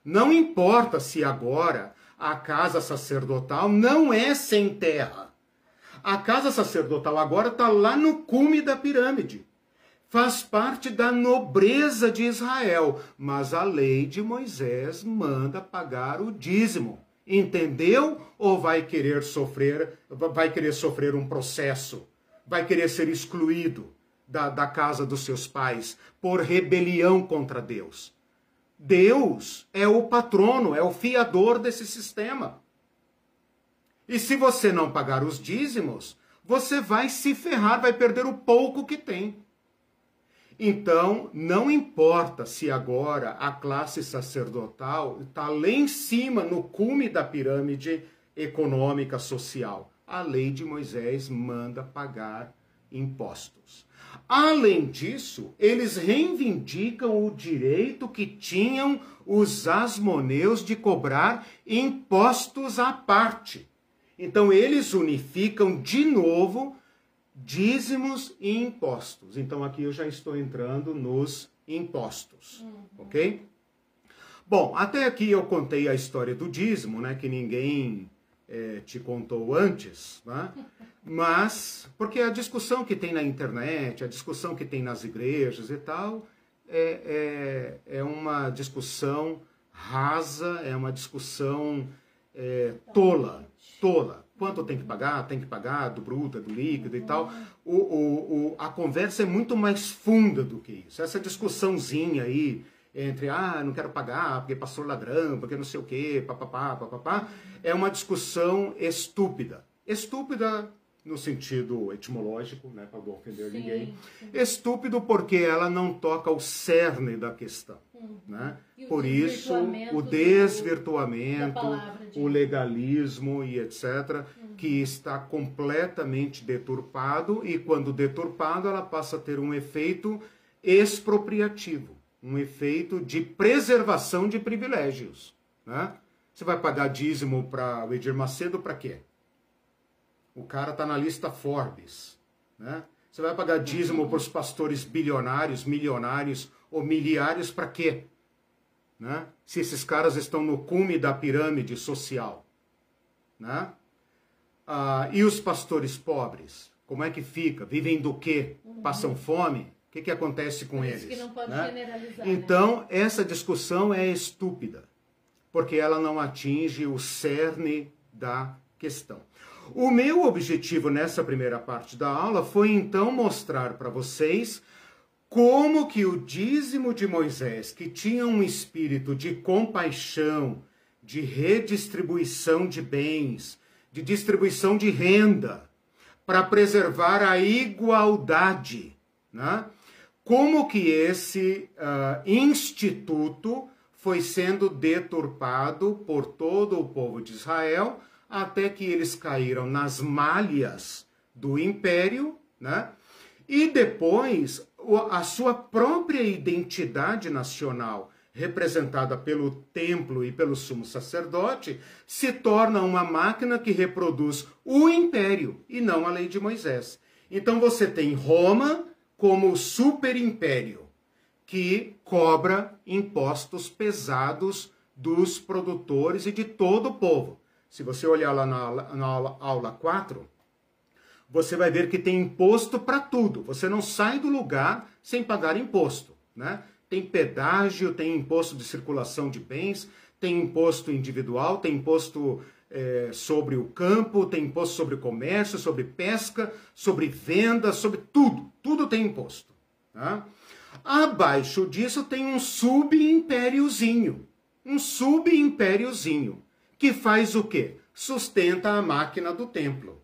Não importa se agora a casa sacerdotal não é sem terra. A casa sacerdotal agora está lá no cume da pirâmide. Faz parte da nobreza de Israel, mas a lei de Moisés manda pagar o dízimo. Entendeu? Ou vai querer sofrer, vai querer sofrer um processo? Vai querer ser excluído da, da casa dos seus pais por rebelião contra Deus? Deus é o patrono, é o fiador desse sistema. E se você não pagar os dízimos, você vai se ferrar, vai perder o pouco que tem. Então, não importa se agora a classe sacerdotal está lá em cima, no cume da pirâmide econômica social. A lei de Moisés manda pagar impostos. Além disso, eles reivindicam o direito que tinham os asmoneus de cobrar impostos à parte. Então, eles unificam de novo dízimos e impostos. Então, aqui eu já estou entrando nos impostos, ok? Bom, até aqui eu contei a história do dízimo, né? Que ninguém eh, te contou antes, né? Mas, porque a discussão que tem na internet, a discussão que tem nas igrejas e tal, é, é, é uma discussão rasa, é uma discussão eh, tola, tola. Quanto tem que pagar? Tem que pagar do bruto, do líquido e tal. O, o, o, a conversa é muito mais funda do que isso. Essa discussãozinha aí entre, ah, não quero pagar porque pastor ladrão, porque não sei o quê, papapá, papapá, é uma discussão estúpida. Estúpida no sentido etimológico, né, para não ofender Sim, ninguém. sim. Estúpido porque ela não toca o cerne da questão. Né? E o Por isso, o desvirtuamento, o legalismo e etc., que está completamente deturpado, e quando deturpado, ela passa a ter um efeito expropriativo, um efeito de preservação de privilégios. Né? Você vai pagar dízimo para o Edir Macedo para quê? O cara está na lista Forbes. Né? Você vai pagar dízimo para os pastores bilionários, milionários ou miliários para quê? Né? Se esses caras estão no cume da pirâmide social. Né? Ah, e os pastores pobres? Como é que fica? Vivem do quê? Passam fome? O que, que acontece com eles? né? né? Então, essa discussão é estúpida, porque ela não atinge o cerne da questão. O meu objetivo nessa primeira parte da aula foi então mostrar para vocês como que o dízimo de Moisés, que tinha um espírito de compaixão, de redistribuição de bens, de distribuição de renda, para preservar a igualdade, né? Como que esse ah, instituto foi sendo deturpado por todo o povo de Israel até que eles caíram nas malhas do império, né? E depois a sua própria identidade nacional, representada pelo templo e pelo sumo sacerdote, se torna uma máquina que reproduz o império e não a lei de Moisés. Então você tem Roma como superimpério, que cobra impostos pesados dos produtores e de todo o povo. Se você olhar lá na, aula- na aula, aula 4, você vai ver que tem imposto para tudo. Você não sai do lugar sem pagar imposto, né? Tem pedágio, tem imposto de circulação de bens, tem imposto individual, tem imposto eh, sobre o campo, tem imposto sobre o comércio, sobre pesca, sobre venda, sobre tudo. Tudo tem imposto. Tá? Abaixo disso tem um subimpériozinho. Um subimpériozinho. Que faz o quê? Sustenta a máquina do templo.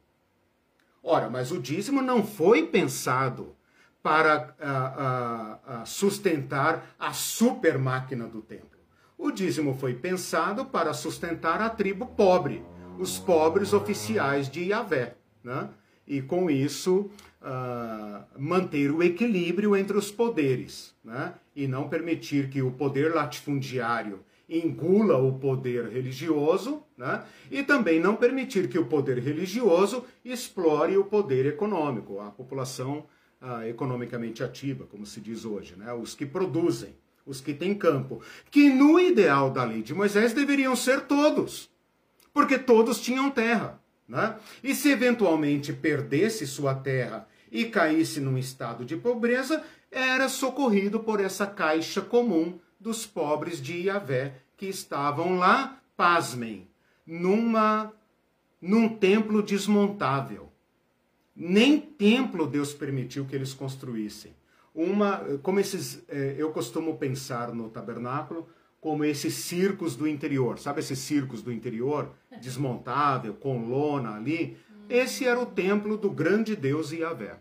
Ora, mas o dízimo não foi pensado para ah, ah, sustentar a super máquina do templo. O dízimo foi pensado para sustentar a tribo pobre, os pobres oficiais de Yahvé. Né? E com isso, ah, manter o equilíbrio entre os poderes. Né? E não permitir que o poder latifundiário engula o poder religioso, né? e também não permitir que o poder religioso explore o poder econômico, a população ah, economicamente ativa, como se diz hoje, né? os que produzem, os que têm campo, que no ideal da lei de Moisés deveriam ser todos, porque todos tinham terra. Né? E se eventualmente perdesse sua terra e caísse num estado de pobreza, era socorrido por essa caixa comum dos pobres de Iavé, que estavam lá, pasmem, numa, num templo desmontável. Nem templo Deus permitiu que eles construíssem. Uma, como esses, eh, eu costumo pensar no tabernáculo como esses circos do interior. Sabe esses circos do interior? Desmontável, com lona ali. Esse era o templo do grande Deus Yahvé.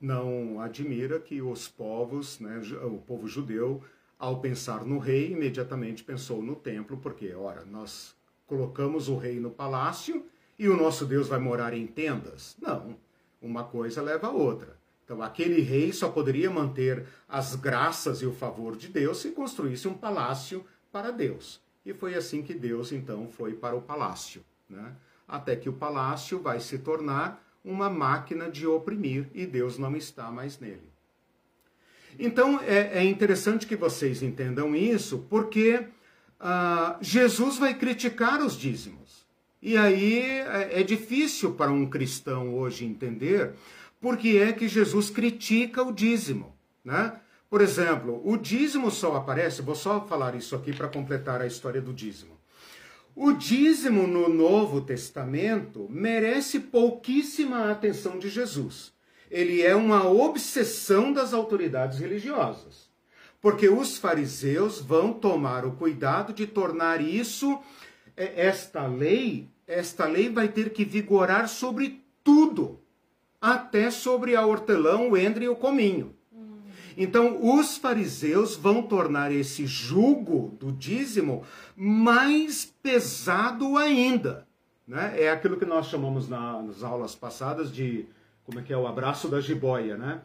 Não admira que os povos, né, o povo judeu, ao pensar no rei, imediatamente pensou no templo, porque, ora, nós colocamos o rei no palácio e o nosso Deus vai morar em tendas? Não, uma coisa leva a outra. Então, aquele rei só poderia manter as graças e o favor de Deus se construísse um palácio para Deus. E foi assim que Deus, então, foi para o palácio. Né? Até que o palácio vai se tornar uma máquina de oprimir e Deus não está mais nele. Então é, é interessante que vocês entendam isso, porque ah, Jesus vai criticar os dízimos. E aí é, é difícil para um cristão hoje entender por que é que Jesus critica o dízimo. Né? Por exemplo, o dízimo só aparece, vou só falar isso aqui para completar a história do dízimo. O dízimo no Novo Testamento merece pouquíssima atenção de Jesus. Ele é uma obsessão das autoridades religiosas. Porque os fariseus vão tomar o cuidado de tornar isso, eh, esta lei, esta lei vai ter que vigorar sobre tudo, até sobre a hortelã, o endre e o cominho. Então, os fariseus vão tornar esse jugo do dízimo mais pesado ainda. Né? É aquilo que nós chamamos na, nas aulas passadas de como é que é o abraço da jiboia, né?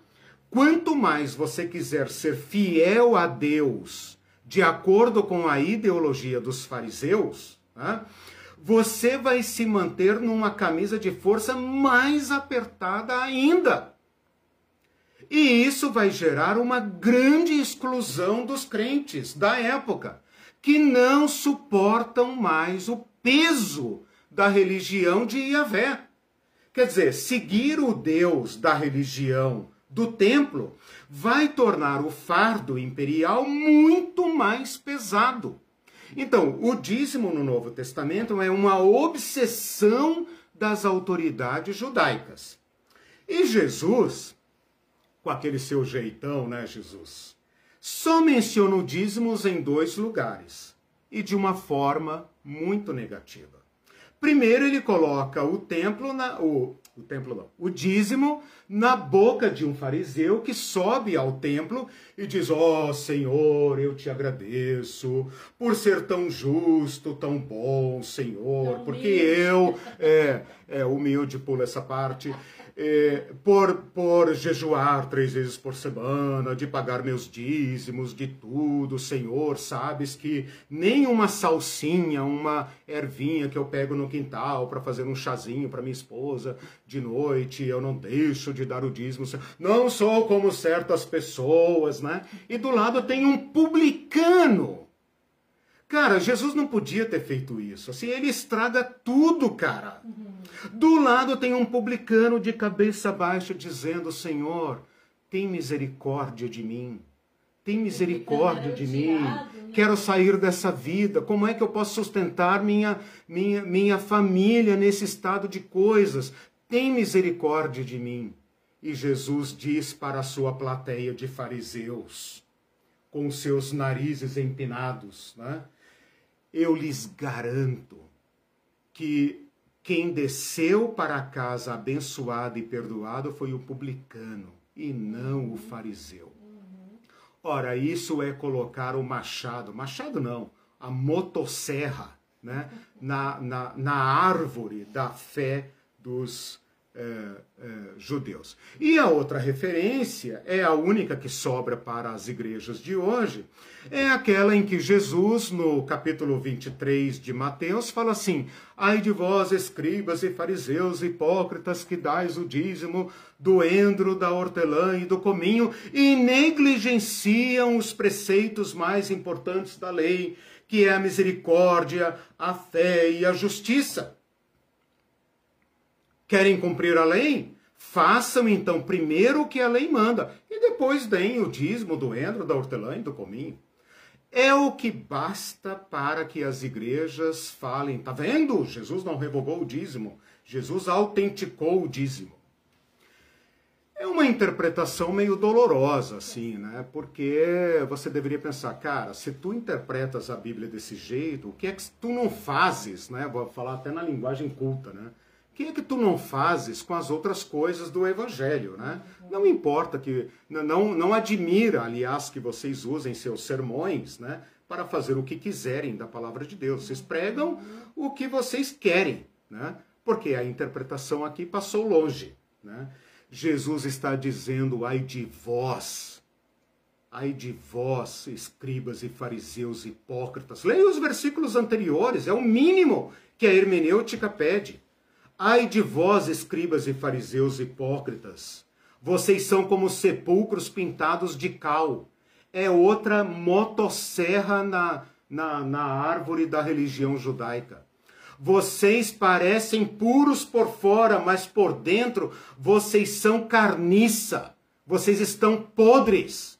Quanto mais você quiser ser fiel a Deus, de acordo com a ideologia dos fariseus, né? você vai se manter numa camisa de força mais apertada ainda. E isso vai gerar uma grande exclusão dos crentes da época, que não suportam mais o peso da religião de Yahvé. Quer dizer, seguir o Deus da religião do templo vai tornar o fardo imperial muito mais pesado. Então, o dízimo no Novo Testamento é uma obsessão das autoridades judaicas. E Jesus, com aquele seu jeitão, né, Jesus? Só menciona o dízimos em dois lugares e de uma forma muito negativa. Primeiro ele coloca o templo na o, o templo não, o dízimo na boca de um fariseu que sobe ao templo e diz: "Ó oh, Senhor, eu te agradeço por ser tão justo, tão bom, Senhor, porque eu é, é humilde pula essa parte é, por, por jejuar três vezes por semana, de pagar meus dízimos, de tudo, Senhor, sabes que nem uma salsinha, uma ervinha que eu pego no quintal para fazer um chazinho para minha esposa de noite, eu não deixo de dar o dízimo. Não sou como certas pessoas, né? E do lado tem um publicano. Cara, Jesus não podia ter feito isso. Assim, ele estraga tudo, cara. Uhum. Do lado tem um publicano de cabeça baixa dizendo: Senhor, tem misericórdia de mim. Tem misericórdia de mim. Né? Quero sair dessa vida. Como é que eu posso sustentar minha, minha, minha família nesse estado de coisas? Tem misericórdia de mim. E Jesus diz para a sua plateia de fariseus, com seus narizes empinados, né? Eu lhes garanto que quem desceu para casa abençoado e perdoado foi o publicano e não o fariseu. Ora, isso é colocar o machado, machado não, a motosserra, né, na, na, na árvore da fé dos é, é, judeus. E a outra referência, é a única que sobra para as igrejas de hoje, é aquela em que Jesus, no capítulo 23 de Mateus, fala assim: Ai de vós, escribas e fariseus hipócritas, que dais o dízimo do endro, da hortelã e do cominho, e negligenciam os preceitos mais importantes da lei, que é a misericórdia, a fé e a justiça. Querem cumprir a lei? Façam então primeiro o que a lei manda e depois deem o dízimo do endro, da hortelã e do cominho. É o que basta para que as igrejas falem: tá vendo? Jesus não revogou o dízimo, Jesus autenticou o dízimo. É uma interpretação meio dolorosa, assim, né? Porque você deveria pensar, cara, se tu interpretas a Bíblia desse jeito, o que é que tu não fazes, né? Vou falar até na linguagem culta, né? Que é que tu não fazes com as outras coisas do Evangelho, né? Não importa que, não, não admira, aliás, que vocês usem seus sermões, né? Para fazer o que quiserem da palavra de Deus. Vocês pregam o que vocês querem, né? Porque a interpretação aqui passou longe, né? Jesus está dizendo, ai de vós, ai de vós, escribas e fariseus hipócritas. Leia os versículos anteriores, é o mínimo que a hermenêutica pede. Ai de vós, escribas e fariseus hipócritas, vocês são como sepulcros pintados de cal. É outra motosserra na, na, na árvore da religião judaica. Vocês parecem puros por fora, mas por dentro vocês são carniça. Vocês estão podres.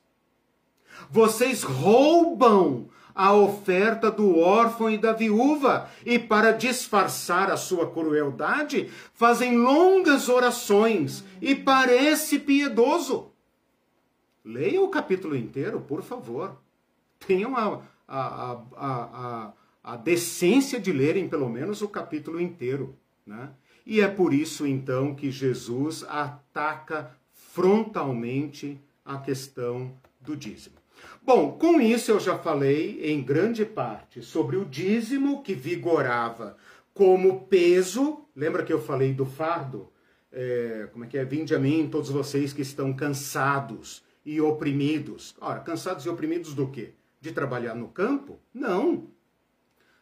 Vocês roubam a oferta do órfão e da viúva, e para disfarçar a sua crueldade, fazem longas orações e parece piedoso. Leia o capítulo inteiro, por favor. Tenham a, a, a, a, decência de lerem pelo menos o capítulo inteiro. Né? E é por isso então que Jesus ataca frontalmente a questão do dízimo. Bom, com isso eu já falei em grande parte sobre o dízimo que vigorava como peso. Lembra que eu falei do fardo? É, como é que é? Vinde a mim, todos vocês que estão cansados e oprimidos. Ora, cansados e oprimidos do quê? De trabalhar no campo? Não.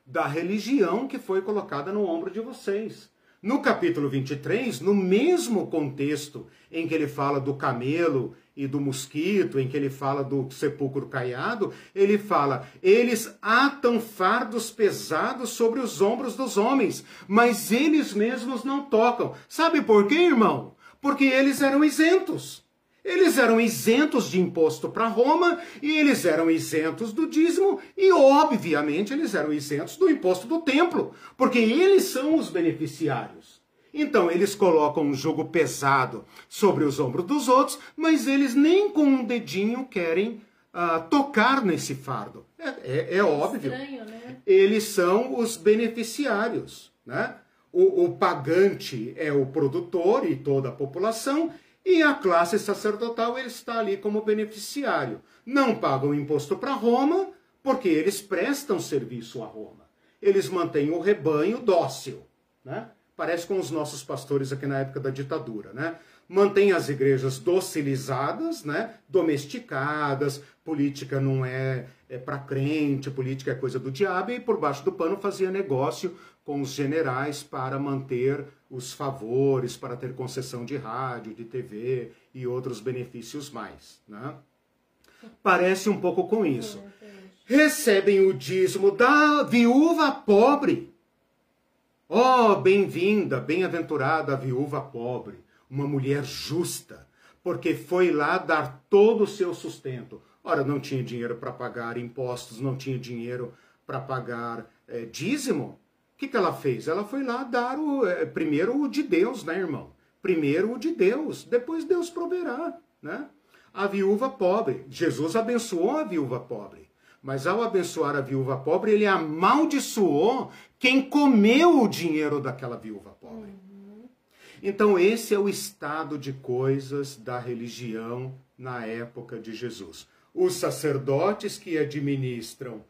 Da religião que foi colocada no ombro de vocês. No capítulo 23, no mesmo contexto em que ele fala do camelo e do mosquito, em que ele fala do sepulcro caiado, ele fala: eles atam fardos pesados sobre os ombros dos homens, mas eles mesmos não tocam. Sabe por quê, irmão? Porque eles eram isentos. Eles eram isentos de imposto para Roma e eles eram isentos do dízimo e, obviamente, eles eram isentos do imposto do templo, porque eles são os beneficiários. Então, eles colocam um jogo pesado sobre os ombros dos outros, mas eles nem com um dedinho querem uh, tocar nesse fardo. É, é, é, óbvio. Estranho, né? Eles são os beneficiários. Né? O, o pagante é o produtor e toda a população, e a classe sacerdotal ele está ali como beneficiário. Não pagam imposto para Roma, porque eles prestam serviço a Roma. Eles mantêm o rebanho dócil, né? Parece com os nossos pastores aqui na época da ditadura, né? Mantém as igrejas docilizadas, né? Domesticadas, política não é, é para crente, política é coisa do diabo, e por baixo do pano fazia negócio com os generais para manter os favores, para ter concessão de rádio, de TV e outros benefícios mais. Né? Parece um pouco com isso. Recebem o dízimo da viúva pobre. Oh, bem-vinda, bem-aventurada a viúva pobre, uma mulher justa, porque foi lá dar todo o seu sustento. Ora, não tinha dinheiro para pagar impostos, não tinha dinheiro para pagar é, dízimo que, que ela fez? Ela foi lá dar o, é, primeiro o de Deus, né, irmão? Primeiro o de Deus, depois Deus proverá, né? A viúva pobre, Jesus abençoou a viúva pobre, mas ao abençoar a viúva pobre, ele amaldiçoou quem comeu o dinheiro daquela viúva pobre. Uhum. Então, esse é o estado de coisas da religião na época de Jesus. Os sacerdotes que administram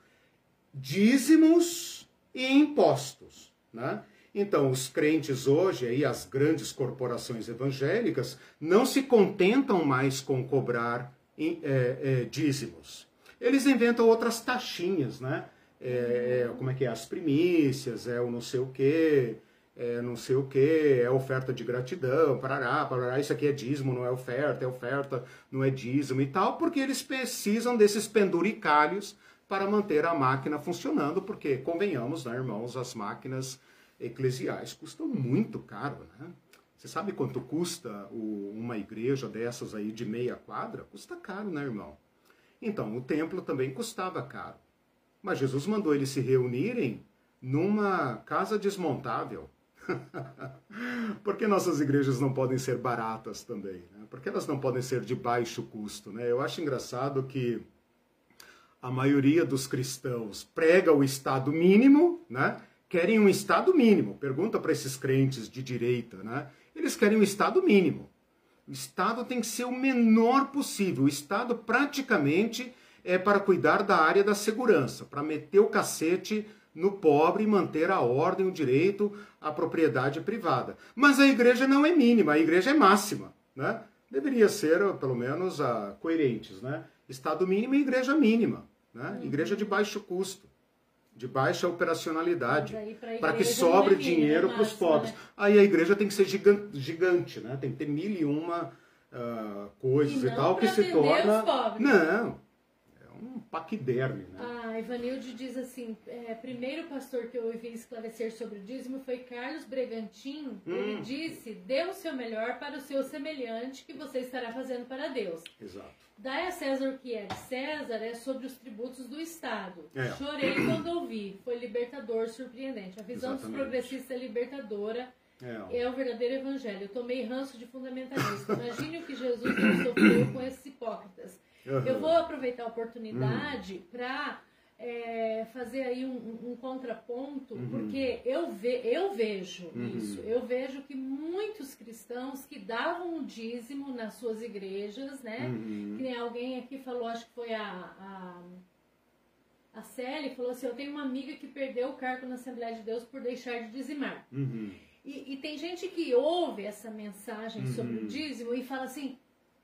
dízimos e impostos. Né? Então, os crentes hoje, aí, as grandes corporações evangélicas, não se contentam mais com cobrar é, é, dízimos. Eles inventam outras taxinhas, né? É, é, como é que é? As primícias, é o não sei o quê, é não sei o quê, é oferta de gratidão, parará, parará, isso aqui é dízimo, não é oferta, é oferta, não é dízimo e tal, porque eles precisam desses penduricalhos para manter a máquina funcionando, porque, convenhamos, né, irmãos, as máquinas eclesiais custam muito caro, né? Você sabe quanto custa o, uma igreja dessas aí de meia quadra? Custa caro, né, irmão? Então, o templo também custava caro. Mas Jesus mandou eles se reunirem numa casa desmontável. Por que nossas igrejas não podem ser baratas também? Né? Por que elas não podem ser de baixo custo? Né? Eu acho engraçado que a maioria dos cristãos prega o Estado mínimo, né? Querem um Estado mínimo. Pergunta para esses crentes de direita, né? Eles querem um Estado mínimo. O Estado tem que ser o menor possível. O Estado praticamente é para cuidar da área da segurança, para meter o cacete no pobre e manter a ordem, o direito, a propriedade privada. Mas a igreja não é mínima, a igreja é máxima, né? Deveria ser, pelo menos, a, coerentes, né? Estado mínimo e igreja mínima. Né? Uhum. Igreja de baixo custo, de baixa operacionalidade, para que sobre é dinheiro para os pobres. Né? Aí a igreja tem que ser gigante, gigante, né? tem que ter mil e uma uh, coisas e, e tal, que se torna. Não, um paquiderme. Né? A Ivanilde diz assim: é, primeiro pastor que eu ouvi esclarecer sobre o dízimo foi Carlos Bregantin. Hum. Ele disse: dê o seu melhor para o seu semelhante que você estará fazendo para Deus. Exato. Dai a César o que é de César é sobre os tributos do Estado. É. Chorei quando ouvi. Foi libertador, surpreendente. A visão Exatamente. dos progressistas é libertadora. É. é o verdadeiro evangelho. Eu tomei ranço de fundamentalista. Imagine o que Jesus não sofreu com esses hipócritas. Uhum. Eu vou aproveitar a oportunidade uhum. para é, fazer aí um, um contraponto, uhum. porque eu, ve, eu vejo uhum. isso, eu vejo que muitos cristãos que davam o dízimo nas suas igrejas, né? Uhum. Que nem alguém aqui falou, acho que foi a, a, a Célia, falou assim, eu tenho uma amiga que perdeu o cargo na Assembleia de Deus por deixar de dizimar. Uhum. E, e, tem gente que ouve essa mensagem sobre o uhum. dízimo e fala assim,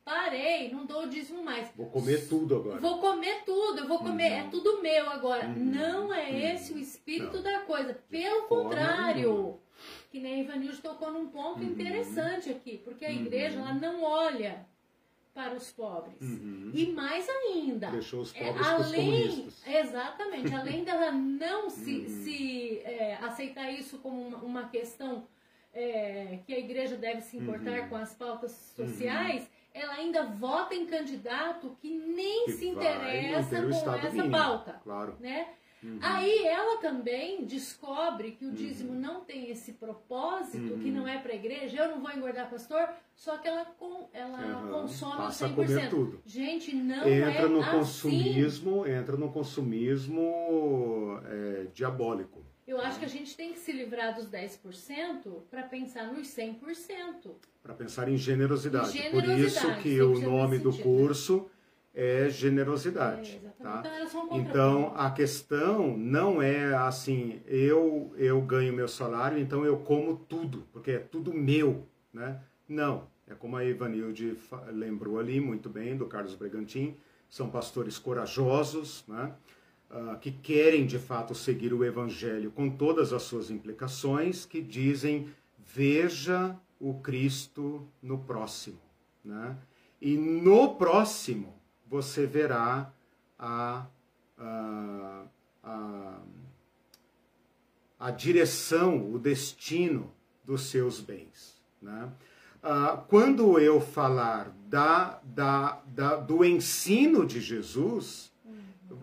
Parei, não dou o dízimo mais. Vou comer tudo agora. Vou comer tudo, eu vou comer, uhum. é tudo meu agora. Uhum. Não é uhum. esse o espírito não. da coisa. Pelo contrário, que nem a Ivanilde tocou num ponto uhum. interessante aqui, porque a igreja ela não olha para os pobres. Uhum. E mais ainda, deixou os pobres é, além, exatamente, além dela não se, uhum. se é, aceitar isso como uma, uma questão é, que a igreja deve se importar uhum. com as pautas sociais, ela ainda vota em candidato que nem que se interessa com essa mínimo, pauta. Claro. Né? Uhum. Aí ela também descobre que o dízimo uhum. não tem esse propósito, uhum. que não é para a igreja, eu não vou engordar pastor, só que ela, com, ela consome Passa 100%. A comer tudo. Gente, não entra é no assim. consumismo, entra no consumismo é, diabólico. Eu acho que a gente tem que se livrar dos 10% para pensar nos 100%. Para pensar em generosidade. generosidade. Por isso que o nome do curso é generosidade. É, tá? Então, então, a questão não é assim, eu eu ganho meu salário, então eu como tudo, porque é tudo meu, né? Não, é como a Ivanilde lembrou ali muito bem do Carlos Bregantin, são pastores corajosos, né? Uh, que querem de fato seguir o Evangelho com todas as suas implicações, que dizem: veja o Cristo no próximo. Né? E no próximo você verá a, a, a, a direção, o destino dos seus bens. Né? Uh, quando eu falar da, da, da, do ensino de Jesus,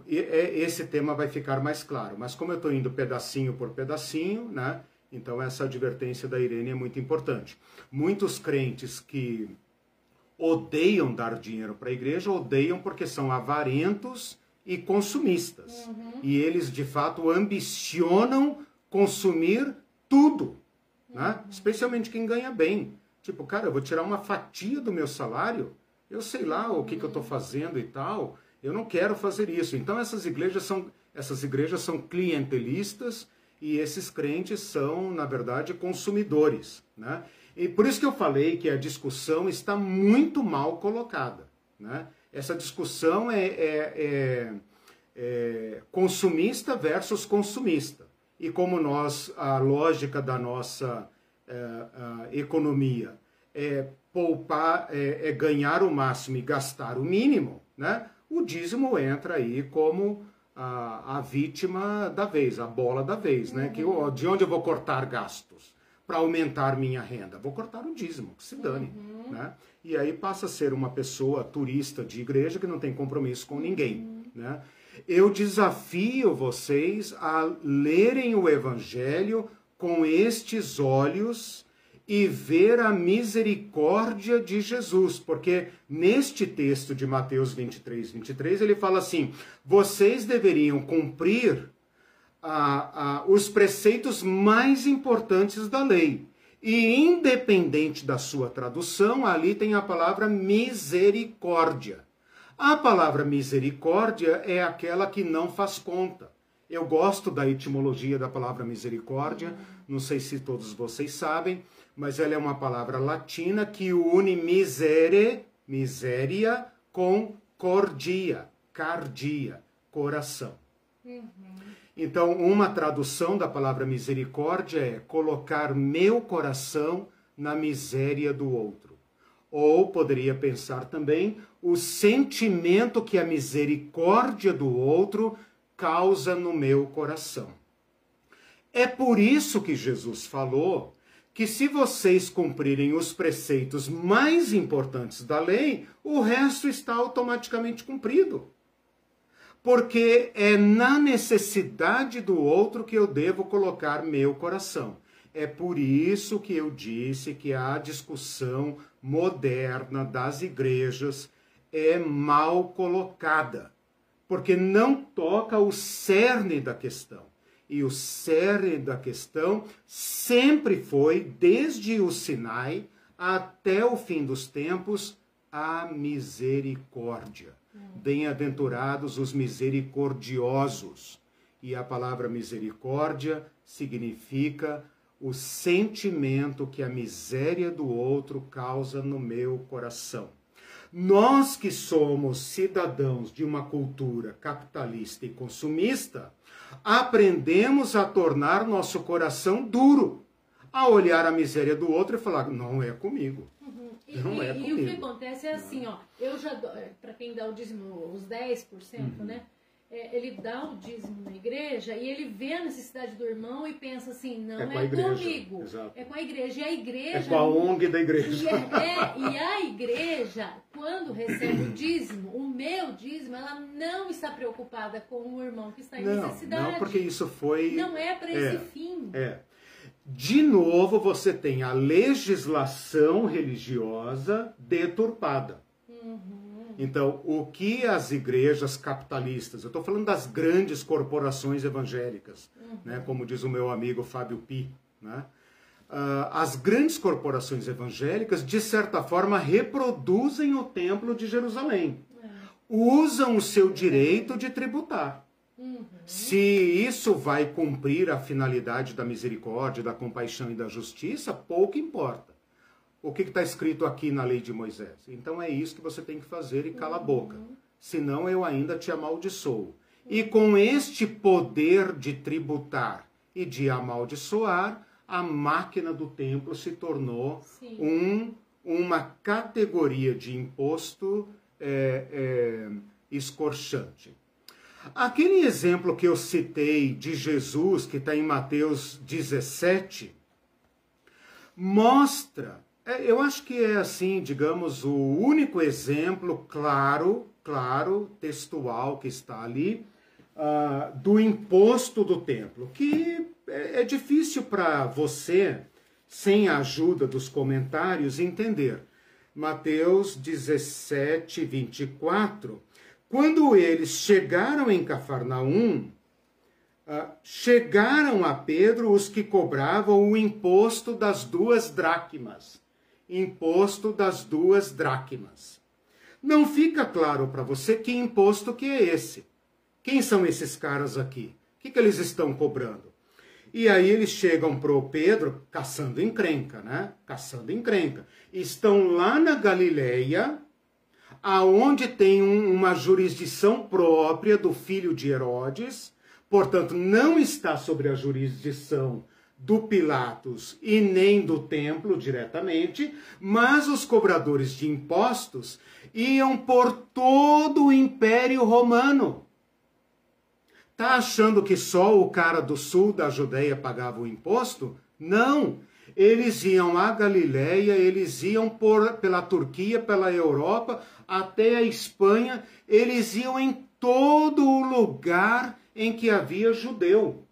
esse tema vai ficar mais claro. Mas como eu estou indo pedacinho por pedacinho, né? Então essa advertência da Irene é muito importante. Muitos crentes que odeiam dar dinheiro para a igreja odeiam porque são avarentos e consumistas. Uhum. E eles de fato ambicionam consumir tudo, né? Uhum. Especialmente quem ganha bem. Tipo, cara, eu vou tirar uma fatia do meu salário, eu sei lá o que, que eu estou fazendo e tal. Eu não quero fazer isso. Então essas igrejas são essas igrejas são clientelistas e esses crentes são, na verdade, consumidores, né? E por isso que eu falei que a discussão está muito mal colocada, né? Essa discussão é, é, é, é consumista versus consumista. E como nós, a lógica da nossa é, economia é poupar, é, é ganhar o máximo e gastar o mínimo, né? O dízimo entra aí como a, a vítima da vez, a bola da vez, né? Que eu, de onde eu vou cortar gastos para aumentar minha renda? Vou cortar o dízimo, que se dane, uhum. né? E aí passa a ser uma pessoa turista de igreja que não tem compromisso com ninguém, uhum. né? Eu desafio vocês a lerem o evangelho com estes olhos e ver a misericórdia de Jesus, porque neste texto de Mateus 23, 23, ele fala assim: vocês deveriam cumprir ah, ah, os preceitos mais importantes da lei. E independente da sua tradução, ali tem a palavra misericórdia. A palavra misericórdia é aquela que não faz conta. Eu gosto da etimologia da palavra misericórdia, não sei se todos vocês sabem mas ela é uma palavra latina que une misere, miséria, com cordia, cardia, coração. Uhum. Então, uma tradução da palavra misericórdia é colocar meu coração na miséria do outro. Ou poderia pensar também o sentimento que a misericórdia do outro causa no meu coração. É por isso que Jesus falou que se vocês cumprirem os preceitos mais importantes da lei, o resto está automaticamente cumprido. Porque é na necessidade do outro que eu devo colocar meu coração. É por isso que eu disse que a discussão moderna das igrejas é mal colocada. porque não toca o cerne da questão. E o cerne da questão sempre foi, desde o Sinai até o fim dos tempos, a misericórdia. Bem-aventurados os misericordiosos. E a palavra misericórdia significa o sentimento que a miséria do outro causa no meu coração. Nós que somos cidadãos de uma cultura capitalista e consumista, aprendemos a tornar nosso coração duro, a olhar a miséria do outro e falar: não é comigo. Uhum. E, não e, é comigo. E o que acontece é assim, ó, eu já é, para quem dá o dízimo, os 10%, uhum. né? É, ele dá o dízimo na igreja e ele vê a necessidade do irmão e pensa assim, não é, é comigo, Exato. é com a igreja. E a igreja... É com a ONG da igreja. E, é, e a igreja, quando recebe o dízimo, o meu dízimo, ela não está preocupada com o irmão que está em não, necessidade. Não, porque isso foi... Não é para esse é, fim. É. De novo, você tem a legislação religiosa deturpada. Uhum. Então, o que as igrejas capitalistas, eu estou falando das grandes corporações evangélicas, uhum. né, como diz o meu amigo Fábio Pi, né? Uh, as grandes corporações evangélicas, de certa forma, reproduzem o templo de Jerusalém. É. Usam o seu direito de tributar. Uhum. Se isso vai cumprir a finalidade da misericórdia, da compaixão e da justiça, pouco importa o que está escrito aqui na lei de Moisés. Então é isso que você tem que fazer e cala a boca. Senão eu ainda te amaldiçoo. E com este poder de tributar e de amaldiçoar, a máquina do templo se tornou um, uma categoria de imposto é, é, escorchante. Aquele exemplo que eu citei de Jesus, que está em Mateus 17, mostra eu acho que é assim, digamos, o único exemplo claro, claro, textual que está ali uh, do imposto do templo, que é, é difícil para você, sem a ajuda dos comentários, entender. Mateus 17, 24. Quando eles chegaram em Cafarnaum, uh, chegaram a Pedro os que cobravam o imposto das duas dracmas imposto das duas dracmas. Não fica claro para você que imposto que é esse. Quem são esses caras aqui? O que, que eles estão cobrando? E aí eles chegam pro Pedro caçando encrenca, né? Caçando encrenca. Estão lá na Galileia, aonde tem um, uma jurisdição própria do filho de Herodes, portanto não está sobre a jurisdição do Pilatos e nem do templo diretamente, mas os cobradores de impostos iam por todo o Império Romano. Tá achando que só o cara do sul da Judéia pagava o imposto? Não. Eles iam à Galiléia, eles iam por, pela Turquia, pela Europa, até a Espanha, eles iam em todo o lugar em que havia judeu.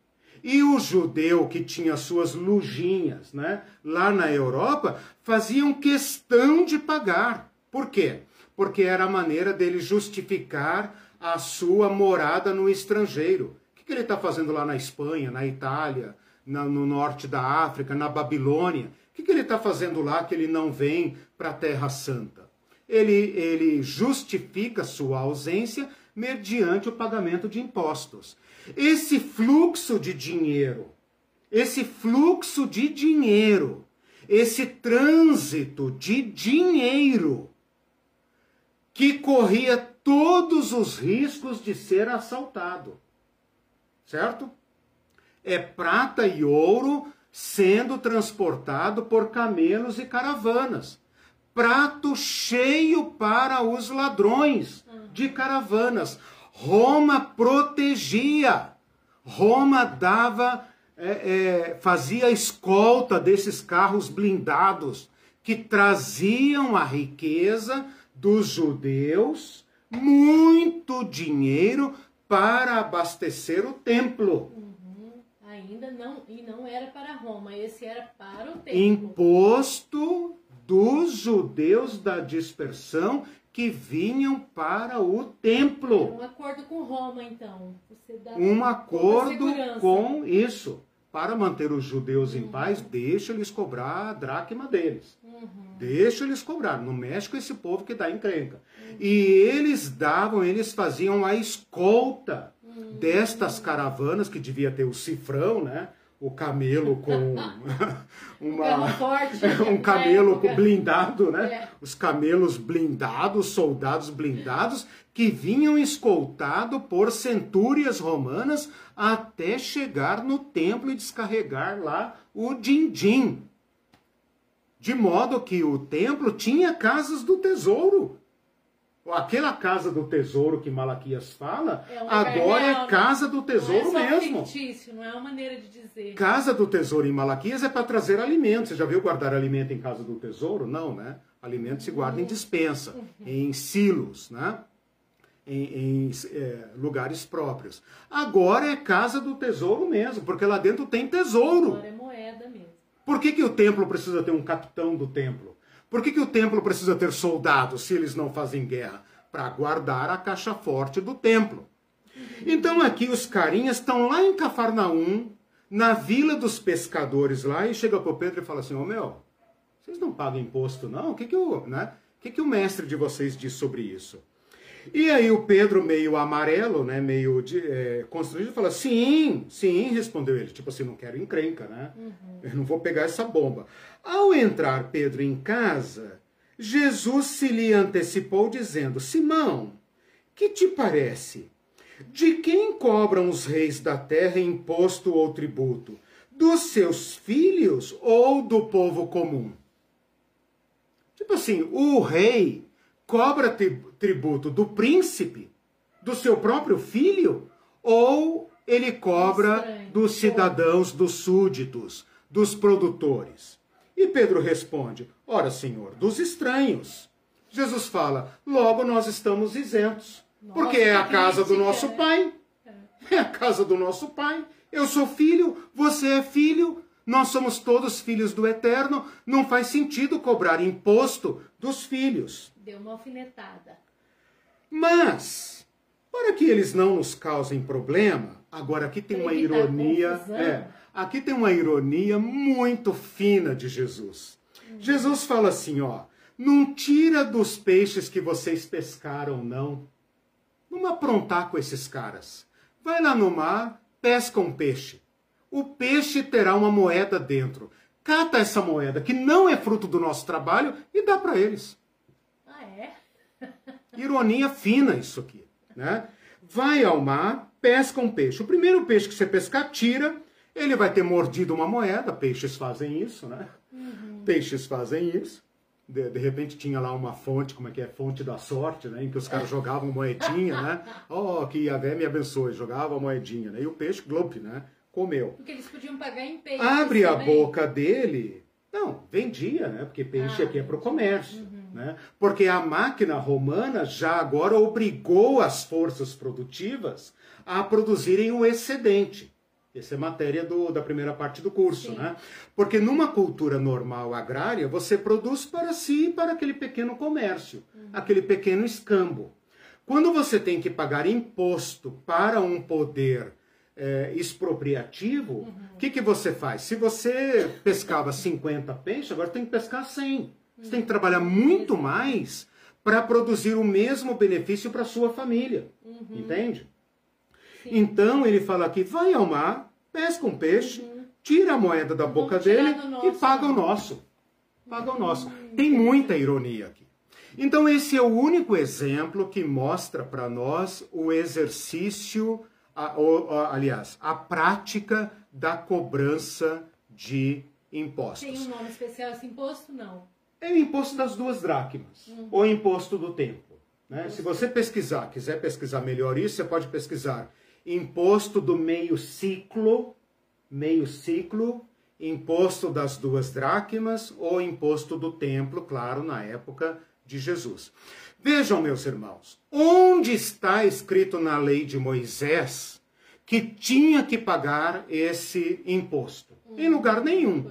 E o judeu que tinha suas lujinhas né, lá na Europa faziam questão de pagar. Por quê? Porque era a maneira dele justificar a sua morada no estrangeiro. O que, que ele está fazendo lá na Espanha, na Itália, na, no norte da África, na Babilônia? O que, que ele está fazendo lá que ele não vem para a Terra Santa? Ele, ele justifica sua ausência mediante o pagamento de impostos. Esse fluxo de dinheiro, esse fluxo de dinheiro, esse trânsito de dinheiro que corria todos os riscos de ser assaltado. Certo? É prata e ouro sendo transportado por camelos e caravanas. Prato cheio para os ladrões de caravanas. Roma protegia, Roma dava, é, é, fazia escolta desses carros blindados que traziam a riqueza dos judeus, muito dinheiro para abastecer o templo. Uhum. Ainda não, e não era para Roma, esse era para o templo. Imposto dos judeus da dispersão que vinham para o templo. Um acordo com Roma, então. um acordo com isso. Para manter os judeus em uhum. paz, deixa eles cobrar a dracma deles. Uhum. Deixa eles cobrar. Não mexe com esse povo que dá encrenca. Uhum. E eles davam, eles faziam a escolta uhum. destas caravanas, que devia ter o cifrão, né? O camelo com uma, forte, um camelo blindado, né? É. Os camelos blindados, soldados blindados, que vinham escoltado por centúrias romanas até chegar no templo e descarregar lá o din-din. De modo que o templo tinha casas do tesouro. Aquela casa do tesouro que Malaquias fala, é agora real, é casa do tesouro não é mesmo. Fictício, não é uma maneira de dizer. Casa do tesouro em Malaquias é para trazer alimento. Você já viu guardar alimento em casa do tesouro? Não, né? Alimento se guarda em dispensa, uhum. em silos, né? Em, em é, lugares próprios. Agora é casa do tesouro mesmo, porque lá dentro tem tesouro. Agora é moeda mesmo. Por que, que o templo precisa ter um capitão do templo? Por que, que o templo precisa ter soldados se eles não fazem guerra? Para guardar a caixa forte do templo. Então aqui os carinhas estão lá em Cafarnaum, na vila dos pescadores lá, e chega pro Pedro e fala assim, ô oh, meu, vocês não pagam imposto não? O que que o, né? o, que que o mestre de vocês diz sobre isso? E aí o Pedro, meio amarelo, né, meio de, é, constrangido, fala, sim, sim, respondeu ele. Tipo assim, não quero encrenca, né? Uhum. Eu não vou pegar essa bomba. Ao entrar Pedro em casa, Jesus se lhe antecipou dizendo, Simão, que te parece? De quem cobram os reis da terra imposto ou tributo? Dos seus filhos ou do povo comum? Tipo assim, o rei cobra tributo do príncipe, do seu próprio filho, ou ele cobra dos cidadãos, dos súditos, dos produtores? E Pedro responde: Ora, Senhor, dos estranhos. Jesus fala: Logo nós estamos isentos, Nossa, porque é a casa do nosso pai. É a casa do nosso pai. Eu sou filho, você é filho, nós somos todos filhos do eterno. Não faz sentido cobrar imposto dos filhos. Deu uma alfinetada. Mas, para que eles não nos causem problema, agora aqui tem uma ironia. É, aqui tem uma ironia muito fina de Jesus. Jesus fala assim, ó, não tira dos peixes que vocês pescaram, não. Vamos aprontar com esses caras. Vai lá no mar, pesca um peixe. O peixe terá uma moeda dentro. Cata essa moeda, que não é fruto do nosso trabalho, e dá para eles. Ironia fina isso aqui, né? Vai ao mar, pesca um peixe. O primeiro peixe que você pescar, tira, ele vai ter mordido uma moeda. Peixes fazem isso, né? Uhum. Peixes fazem isso. De, de, repente tinha lá uma fonte, como é que é? Fonte da sorte, né? Em que os caras jogavam moedinha, né? Oh, que Yahvé me abençoe, jogava moedinha, né? E o peixe, glop, né? Comeu. Porque eles podiam pagar em peixe. Abre a boca dele. Não, vendia, né? Porque peixe ah, aqui é para o comércio. Uhum. Né? Porque a máquina romana já agora obrigou as forças produtivas a produzirem o excedente. Essa é matéria do, da primeira parte do curso, né? Porque numa cultura normal agrária, você produz para si e para aquele pequeno comércio, uhum. aquele pequeno escambo. Quando você tem que pagar imposto para um poder é, expropriativo, o uhum. que, que você faz? Se você pescava 50 peixes, agora tem que pescar 100. Você tem que trabalhar muito mais para produzir o mesmo benefício para sua família. Uhum. Entende? Sim. Então ele fala aqui: vai ao mar, pesca um peixe, uhum. tira a moeda da boca dele nosso, e paga o nosso. Paga o nosso. Uhum. Tem muita ironia aqui. Então, esse é o único exemplo que mostra para nós o exercício, a, a, aliás, a prática da cobrança de impostos. Tem um nome especial esse imposto? Não é o imposto das duas dracmas, uhum. ou imposto do tempo. Né? Se você pesquisar, quiser pesquisar melhor isso, você pode pesquisar imposto do meio ciclo, meio ciclo, imposto das duas dracmas ou imposto do templo, claro, na época de Jesus. Vejam, meus irmãos, onde está escrito na lei de Moisés que tinha que pagar esse imposto? Em lugar nenhum.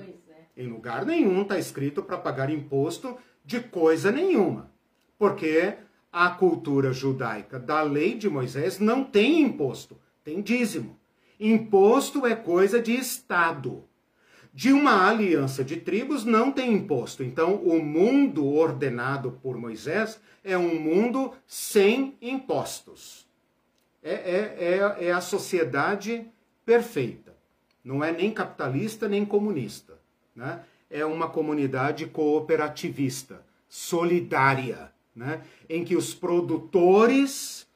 Em lugar nenhum está escrito para pagar imposto de coisa nenhuma. Porque a cultura judaica da lei de Moisés não tem imposto, tem dízimo. Imposto é coisa de Estado. De uma aliança de tribos não tem imposto. Então, o mundo ordenado por Moisés é um mundo sem impostos. É, é, é, é a sociedade perfeita. Não é nem capitalista nem comunista. Né? É uma comunidade cooperativista, solidária, né? em que os produtores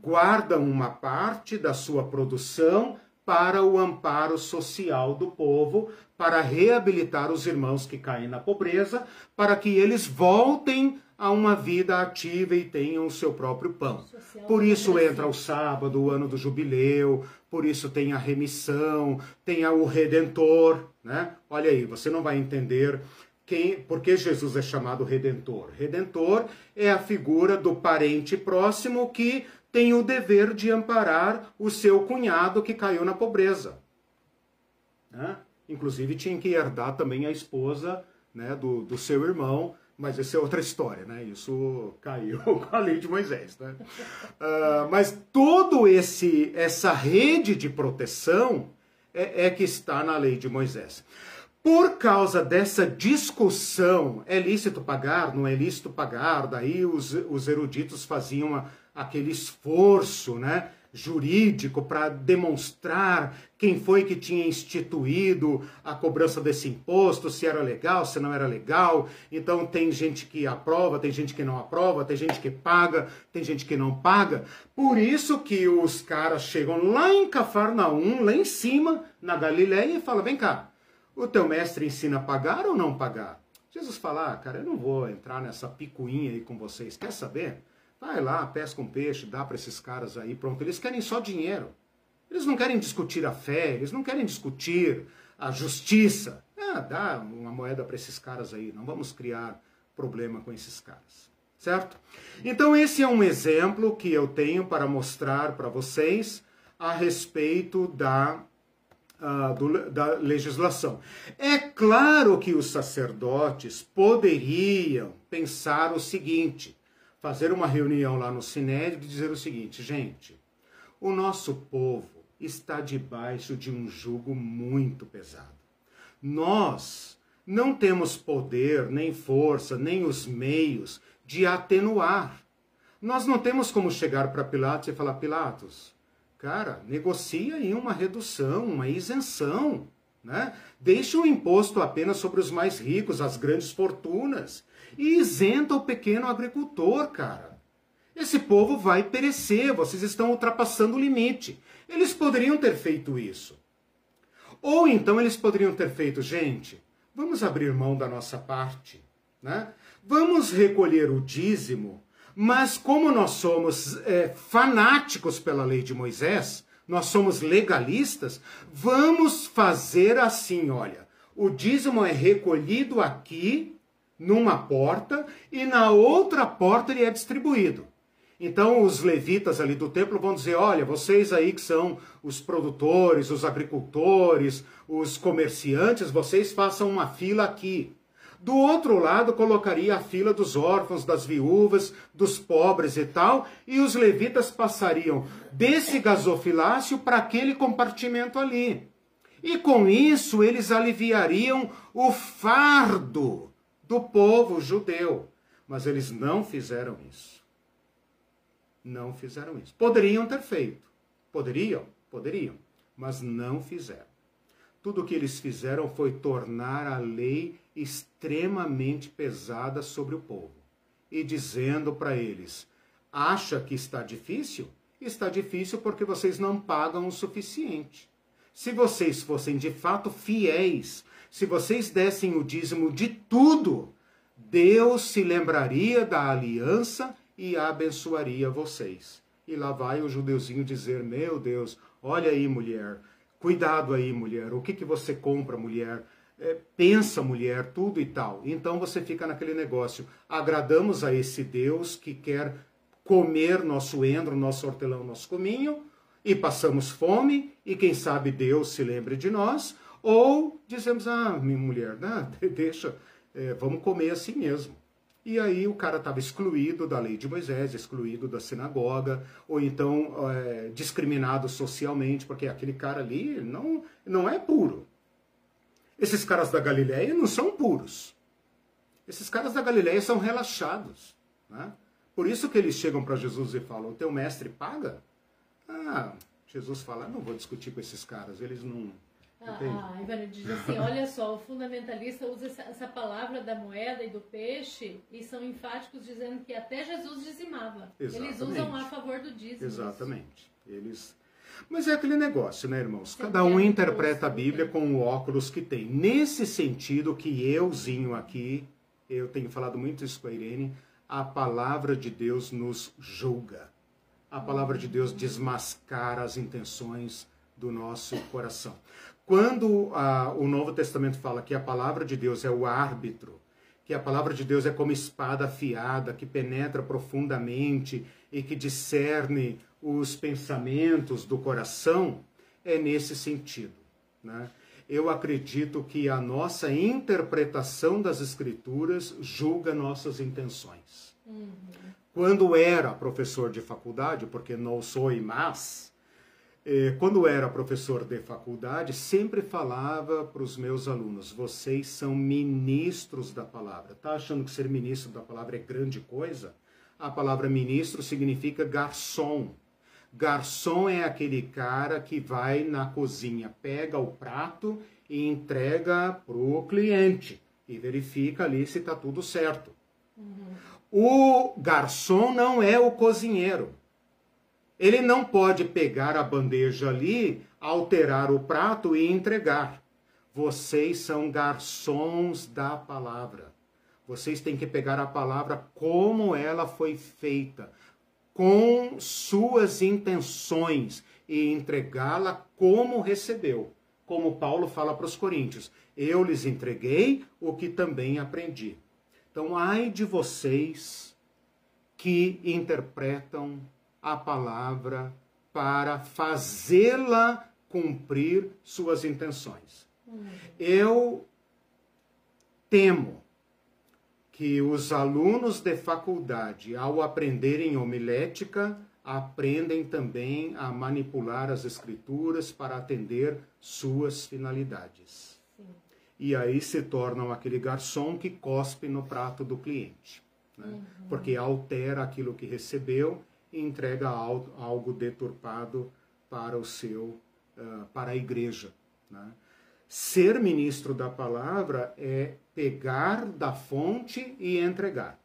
guardam uma parte da sua produção para o amparo social do povo, para reabilitar os irmãos que caem na pobreza, para que eles voltem a uma vida ativa e tenham o seu próprio pão. Por isso entra o sábado, o ano do jubileu, por isso tem a remissão, tem o redentor, né? Olha aí, você não vai entender quem, por que Jesus é chamado redentor. Redentor é a figura do parente próximo que tem o dever de amparar o seu cunhado que caiu na pobreza. Né? Inclusive tinha que herdar também a esposa né, do, do seu irmão, mas essa é outra história, né? Isso caiu com a lei de Moisés, né? Uh, mas todo esse essa rede de proteção é, é, que está na lei de Moisés. Por causa dessa discussão, é lícito pagar, não é lícito pagar? Daí os, os eruditos faziam a, aquele esforço né, jurídico para demonstrar quem foi que tinha instituído a cobrança desse imposto, se era legal, se não era legal. Então tem gente que aprova, tem gente que não aprova, tem gente que paga, tem gente que não paga. Por isso que os caras chegam lá em Cafarnaum, lá em cima, na Galileia, e falam: vem cá, o teu mestre ensina a pagar ou não pagar? Jesus fala, ah, cara, eu não vou entrar nessa picuinha aí com vocês. Quer saber? Vai lá, pesca um peixe, dá para esses caras aí, pronto. Eles querem só dinheiro. Eles não querem discutir a fé, eles não querem discutir a justiça. Ah, dá uma moeda para esses caras aí, não vamos criar problema com esses caras. Certo? Então, esse é um exemplo que eu tenho para mostrar para vocês a respeito da, uh, do, da legislação. É claro que os sacerdotes poderiam pensar o seguinte: fazer uma reunião lá no Sinédrio e dizer o seguinte, gente, o nosso povo está debaixo de um jugo muito pesado. Nós não temos poder, nem força, nem os meios de atenuar. Nós não temos como chegar para Pilatos e falar: Pilatos, cara, negocia aí uma redução, uma isenção. Né? Deixa o imposto apenas sobre os mais ricos, as grandes fortunas e isenta o pequeno agricultor, cara. Esse povo vai perecer, vocês estão ultrapassando o limite. Eles poderiam ter feito isso. Ou então eles poderiam ter feito, gente, vamos abrir mão da nossa parte, né? Vamos recolher o dízimo, mas como nós somos é, fanáticos pela lei de Moisés, nós somos legalistas, vamos fazer assim, olha, o dízimo é recolhido aqui numa porta e na outra porta ele é distribuído. Então os levitas ali do templo vão dizer: olha, vocês aí que são os produtores, os agricultores, os comerciantes, vocês façam uma fila aqui. Do outro lado colocaria a fila dos órfãos, das viúvas, dos pobres e tal, e os levitas passariam desse gasofilácio para aquele compartimento ali. E com isso eles aliviariam o fardo do povo judeu. Mas eles não fizeram isso. Não fizeram isso. Poderiam ter feito. Poderiam, poderiam, mas não fizeram. Tudo o que eles fizeram foi tornar a lei extremamente pesada sobre o povo e dizendo para eles: acha que está difícil? Está difícil porque vocês não pagam o suficiente. Se vocês fossem de fato fiéis se vocês dessem o dízimo de tudo, Deus se lembraria da aliança e abençoaria vocês. E lá vai o judeuzinho dizer: Meu Deus, olha aí, mulher, cuidado aí, mulher, o que, que você compra, mulher? É, pensa, mulher, tudo e tal. Então você fica naquele negócio: agradamos a esse Deus que quer comer nosso endro, nosso hortelão, nosso cominho, e passamos fome, e quem sabe Deus se lembre de nós, ou dizemos, ah, minha mulher, né, deixa, é, vamos comer assim mesmo. E aí o cara estava excluído da lei de Moisés, excluído da sinagoga, ou então é, discriminado socialmente, porque aquele cara ali não, não é puro. Esses caras da Galileia não são puros. Esses caras da Galileia são relaxados. Né? Por isso que eles chegam para Jesus e falam: O teu mestre paga? Ah, Jesus fala: Não vou discutir com esses caras, eles não ah, a Ivana diz assim: olha só, o fundamentalista usa essa, essa, palavra da moeda e do peixe e são enfáticos dizendo que até Jesus dizimava. Exatamente. Eles usam a favor do dízimo. Exatamente. Eles. Mas é aquele negócio, né, irmãos? Cada um interpreta a Bíblia com o óculos que tem. Nesse sentido que euzinho aqui, eu tenho falado muito isso com a Irene, a palavra de Deus nos julga. A palavra de Deus desmascara as intenções do nosso coração. Quando ah, o Novo Testamento fala que a palavra de Deus é o árbitro, que a palavra de Deus é como espada afiada, que penetra profundamente e que discerne os pensamentos do coração, é nesse sentido. Né? Eu acredito que a nossa interpretação das Escrituras julga nossas intenções. Uhum. Quando era professor de faculdade, porque não sou mais, é, quando era professor de faculdade, sempre falava para os meus alunos: vocês são ministros da palavra. Tá achando que ser ministro da palavra é grande coisa? A palavra ministro significa garçom. Garçom é aquele cara que vai na cozinha, pega o prato e entrega para o cliente e verifica ali se está tudo certo. Uhum. O garçom não é o cozinheiro. Ele não pode pegar a bandeja ali, alterar o prato e entregar. Vocês são garçons da palavra. Vocês têm que pegar a palavra como ela foi feita, com suas intenções e entregá-la como recebeu. Como Paulo fala para os coríntios: Eu lhes entreguei o que também aprendi. Então, ai de vocês que interpretam a palavra para fazê-la cumprir suas intenções. Eu temo que os alunos de faculdade, ao aprenderem homilética, aprendem também a manipular as escrituras para atender suas finalidades. Sim. E aí se tornam aquele garçom que cospe no prato do cliente, né? uhum. porque altera aquilo que recebeu entrega algo deturpado para o seu uh, para a igreja. Né? Ser ministro da palavra é pegar da fonte e entregar.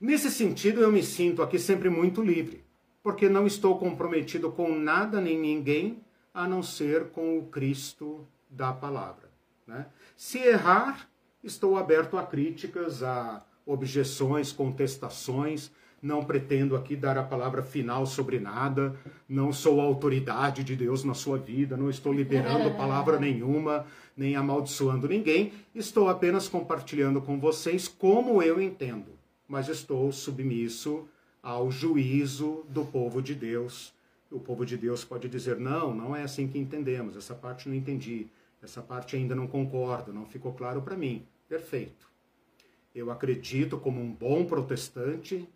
Nesse sentido, eu me sinto aqui sempre muito livre, porque não estou comprometido com nada nem ninguém a não ser com o Cristo da palavra. Né? Se errar, estou aberto a críticas, a objeções, contestações não pretendo aqui dar a palavra final sobre nada, não sou autoridade de Deus na sua vida, não estou liberando palavra nenhuma, nem amaldiçoando ninguém, estou apenas compartilhando com vocês como eu entendo, mas estou submisso ao juízo do povo de Deus. O povo de Deus pode dizer: não, não é assim que entendemos, essa parte não entendi, essa parte ainda não concordo, não ficou claro para mim. Perfeito. Eu acredito, como um bom protestante,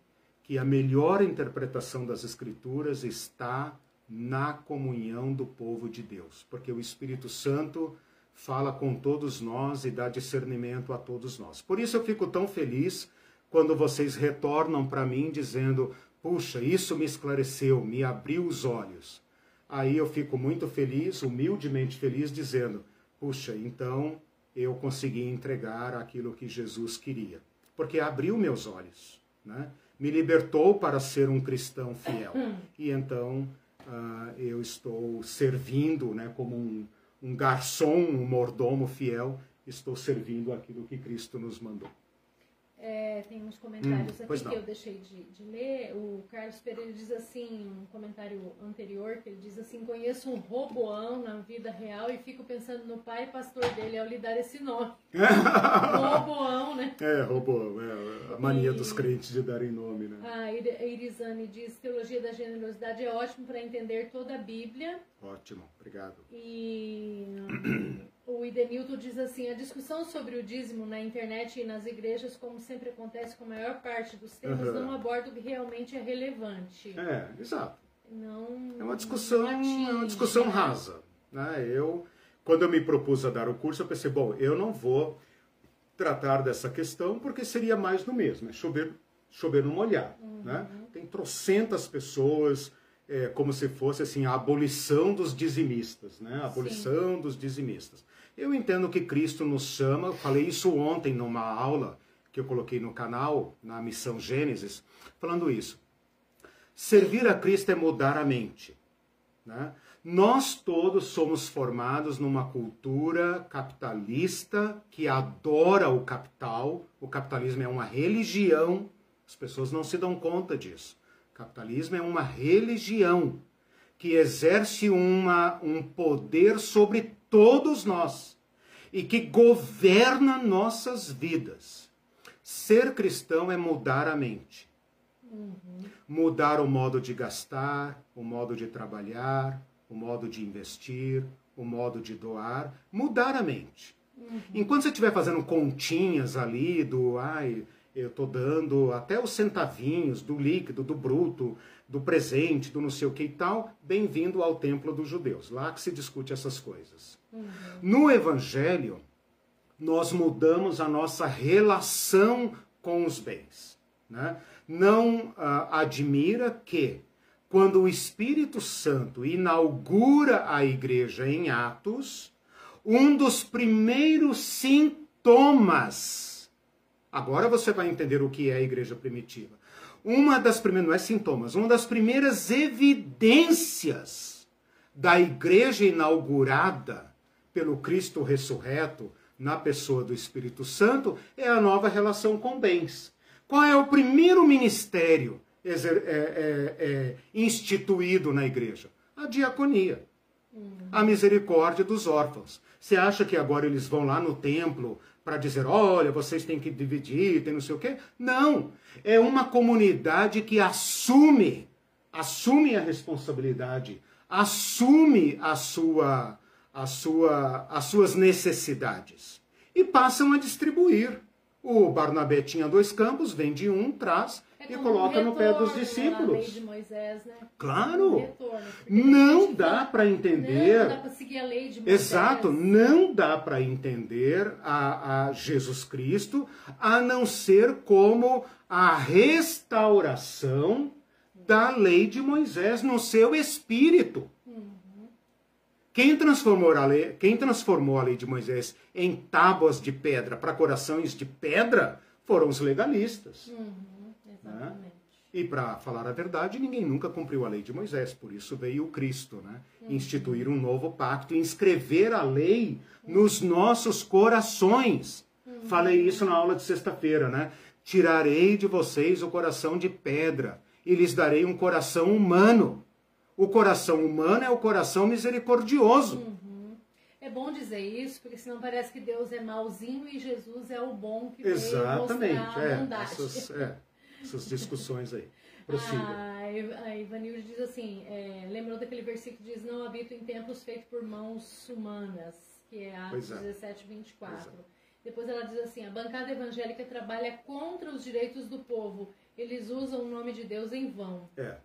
que a melhor interpretação das Escrituras está na comunhão do povo de Deus, porque o Espírito Santo fala com todos nós e dá discernimento a todos nós. Por isso eu fico tão feliz quando vocês retornam para mim dizendo: puxa, isso me esclareceu, me abriu os olhos. Aí eu fico muito feliz, humildemente feliz, dizendo: puxa, então eu consegui entregar aquilo que Jesus queria, porque abriu meus olhos, né? Me libertou para ser um cristão fiel. Hum. E então uh, eu estou servindo, né, como um, um garçom, um mordomo fiel, estou servindo aquilo que Cristo nos mandou. É, tem uns comentários hum, aqui que eu deixei de, de, ler. O Carlos Pereira diz assim, um comentário anterior, que ele diz assim, conheço um Roboão na vida real e fico pensando no pai pastor dele ao lhe dar esse nome. Roboão, né? É, Roboão, é a mania e... dos crentes de darem nome, né? A Irizane diz, teologia da generosidade é ótimo para entender toda a Bíblia. Ótimo, obrigado. E O Idenilton diz assim: a discussão sobre o dízimo na internet e nas igrejas, como sempre acontece com a maior parte dos temas, uhum. não aborda o que realmente é relevante. É, exato. Não, é uma discussão, atinge, é uma discussão né? rasa. Né? Eu, quando eu me propus a dar o curso, eu pensei, bom, eu não vou tratar dessa questão porque seria mais do mesmo, é chover, chover no molhado. Uhum. Né? Tem trocentas pessoas é, como se fosse assim a abolição dos dizimistas, né? A abolição Sim. dos dizimistas. Eu entendo que Cristo nos chama, eu falei isso ontem numa aula que eu coloquei no canal, na missão Gênesis, falando isso. Servir a Cristo é mudar a mente. Né? Nós todos somos formados numa cultura capitalista que adora o capital. O capitalismo é uma religião, as pessoas não se dão conta disso. Capitalismo é uma religião que exerce uma, um poder sobre todos nós e que governa nossas vidas. Ser cristão é mudar a mente, uhum. mudar o modo de gastar, o modo de trabalhar, o modo de investir, o modo de doar, mudar a mente. Uhum. Enquanto você estiver fazendo continhas ali do, ai, eu estou dando até os centavinhos do líquido, do bruto, do presente, do não sei o que e tal, bem-vindo ao templo dos judeus. Lá que se discute essas coisas. Uhum. No Evangelho, nós mudamos a nossa relação com os bens. Né? Não uh, admira que, quando o Espírito Santo inaugura a igreja em Atos, um dos primeiros sintomas Agora você vai entender o que é a igreja primitiva. Uma das primeiras, não é sintomas, uma das primeiras evidências da igreja inaugurada pelo Cristo ressurreto na pessoa do Espírito Santo é a nova relação com bens. Qual é o primeiro ministério é, é, é, instituído na igreja? A diaconia. A misericórdia dos órfãos. Você acha que agora eles vão lá no templo para dizer, olha, vocês têm que dividir, tem não sei o quê. Não. É uma comunidade que assume, assume a responsabilidade, assume a sua, a sua, as suas necessidades e passam a distribuir. O Barnabé tinha dois campos, vende um, traz é e coloca um no pé dos discípulos. Moisés, né? Claro. Retorno, não dá para entender. Não dá para seguir a lei de Moisés. Exato, não dá para entender a, a Jesus Cristo a não ser como a restauração da lei de Moisés no seu espírito. Quem transformou a lei, quem transformou a lei de Moisés em tábuas de pedra para corações de pedra foram os legalistas. Uhum, né? E para falar a verdade, ninguém nunca cumpriu a lei de Moisés, por isso veio o Cristo, né? Uhum. Instituir um novo pacto, inscrever a lei nos nossos corações. Uhum. Falei isso na aula de sexta-feira, né? Tirarei de vocês o coração de pedra e lhes darei um coração humano o coração humano é o coração misericordioso. Uhum. É bom dizer isso, porque senão parece que Deus é malzinho e Jesus é o bom que Exatamente, veio é, essas, é, essas discussões aí. Prossiga. A Ivanilde diz assim, é, lembrou daquele versículo que diz, não habito em templos feitos por mãos humanas, que é Atos é. 17, 24. É. Depois ela diz assim, a bancada evangélica trabalha contra os direitos do povo, eles usam o nome de Deus em vão. É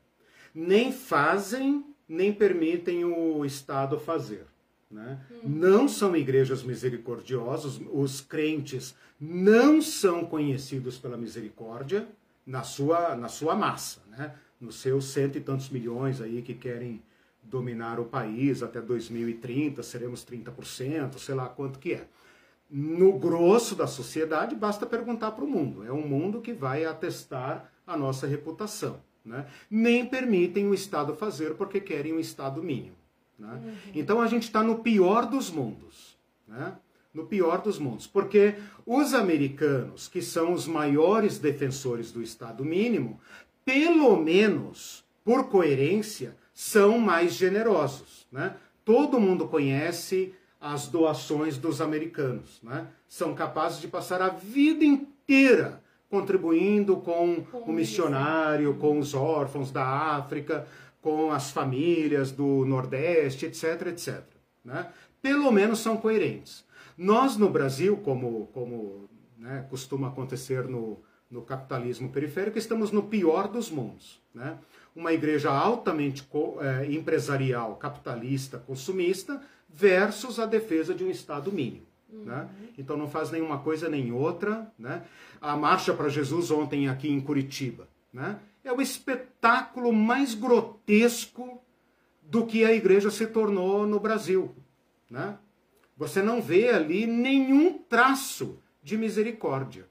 nem fazem, nem permitem o Estado fazer. Né? Uhum. Não são igrejas misericordiosas, os crentes não são conhecidos pela misericórdia na sua, na sua massa, né? nos seus cento e tantos milhões aí que querem dominar o país até 2030, seremos 30%, sei lá quanto que é. No grosso da sociedade, basta perguntar para o mundo. É um mundo que vai atestar a nossa reputação né? nem permitem o Estado fazer porque querem um Estado mínimo. Né? Uhum. Então a gente está no pior dos mundos. Né? No pior dos mundos. Porque os americanos, que são os maiores defensores do Estado mínimo, pelo menos, por coerência, são mais generosos. Né? Todo mundo conhece as doações dos americanos. Né? São capazes de passar a vida inteira contribuindo com, o missionário, com os órfãos da África, com as famílias do Nordeste, etc, etc. Né? pelo menos são coerentes. Nós no Brasil, como, como né, costuma acontecer no, no capitalismo periférico, estamos no pior dos mundos. Né? Uma igreja altamente é, empresarial, capitalista, consumista, versus a defesa de um Estado mínimo. Uhum. Né? Então não faz nenhuma coisa nem outra. Né? A Marcha para Jesus ontem aqui em Curitiba né? é o espetáculo mais grotesco do que a igreja se tornou no Brasil. Né? Você não vê ali nenhum traço de misericórdia.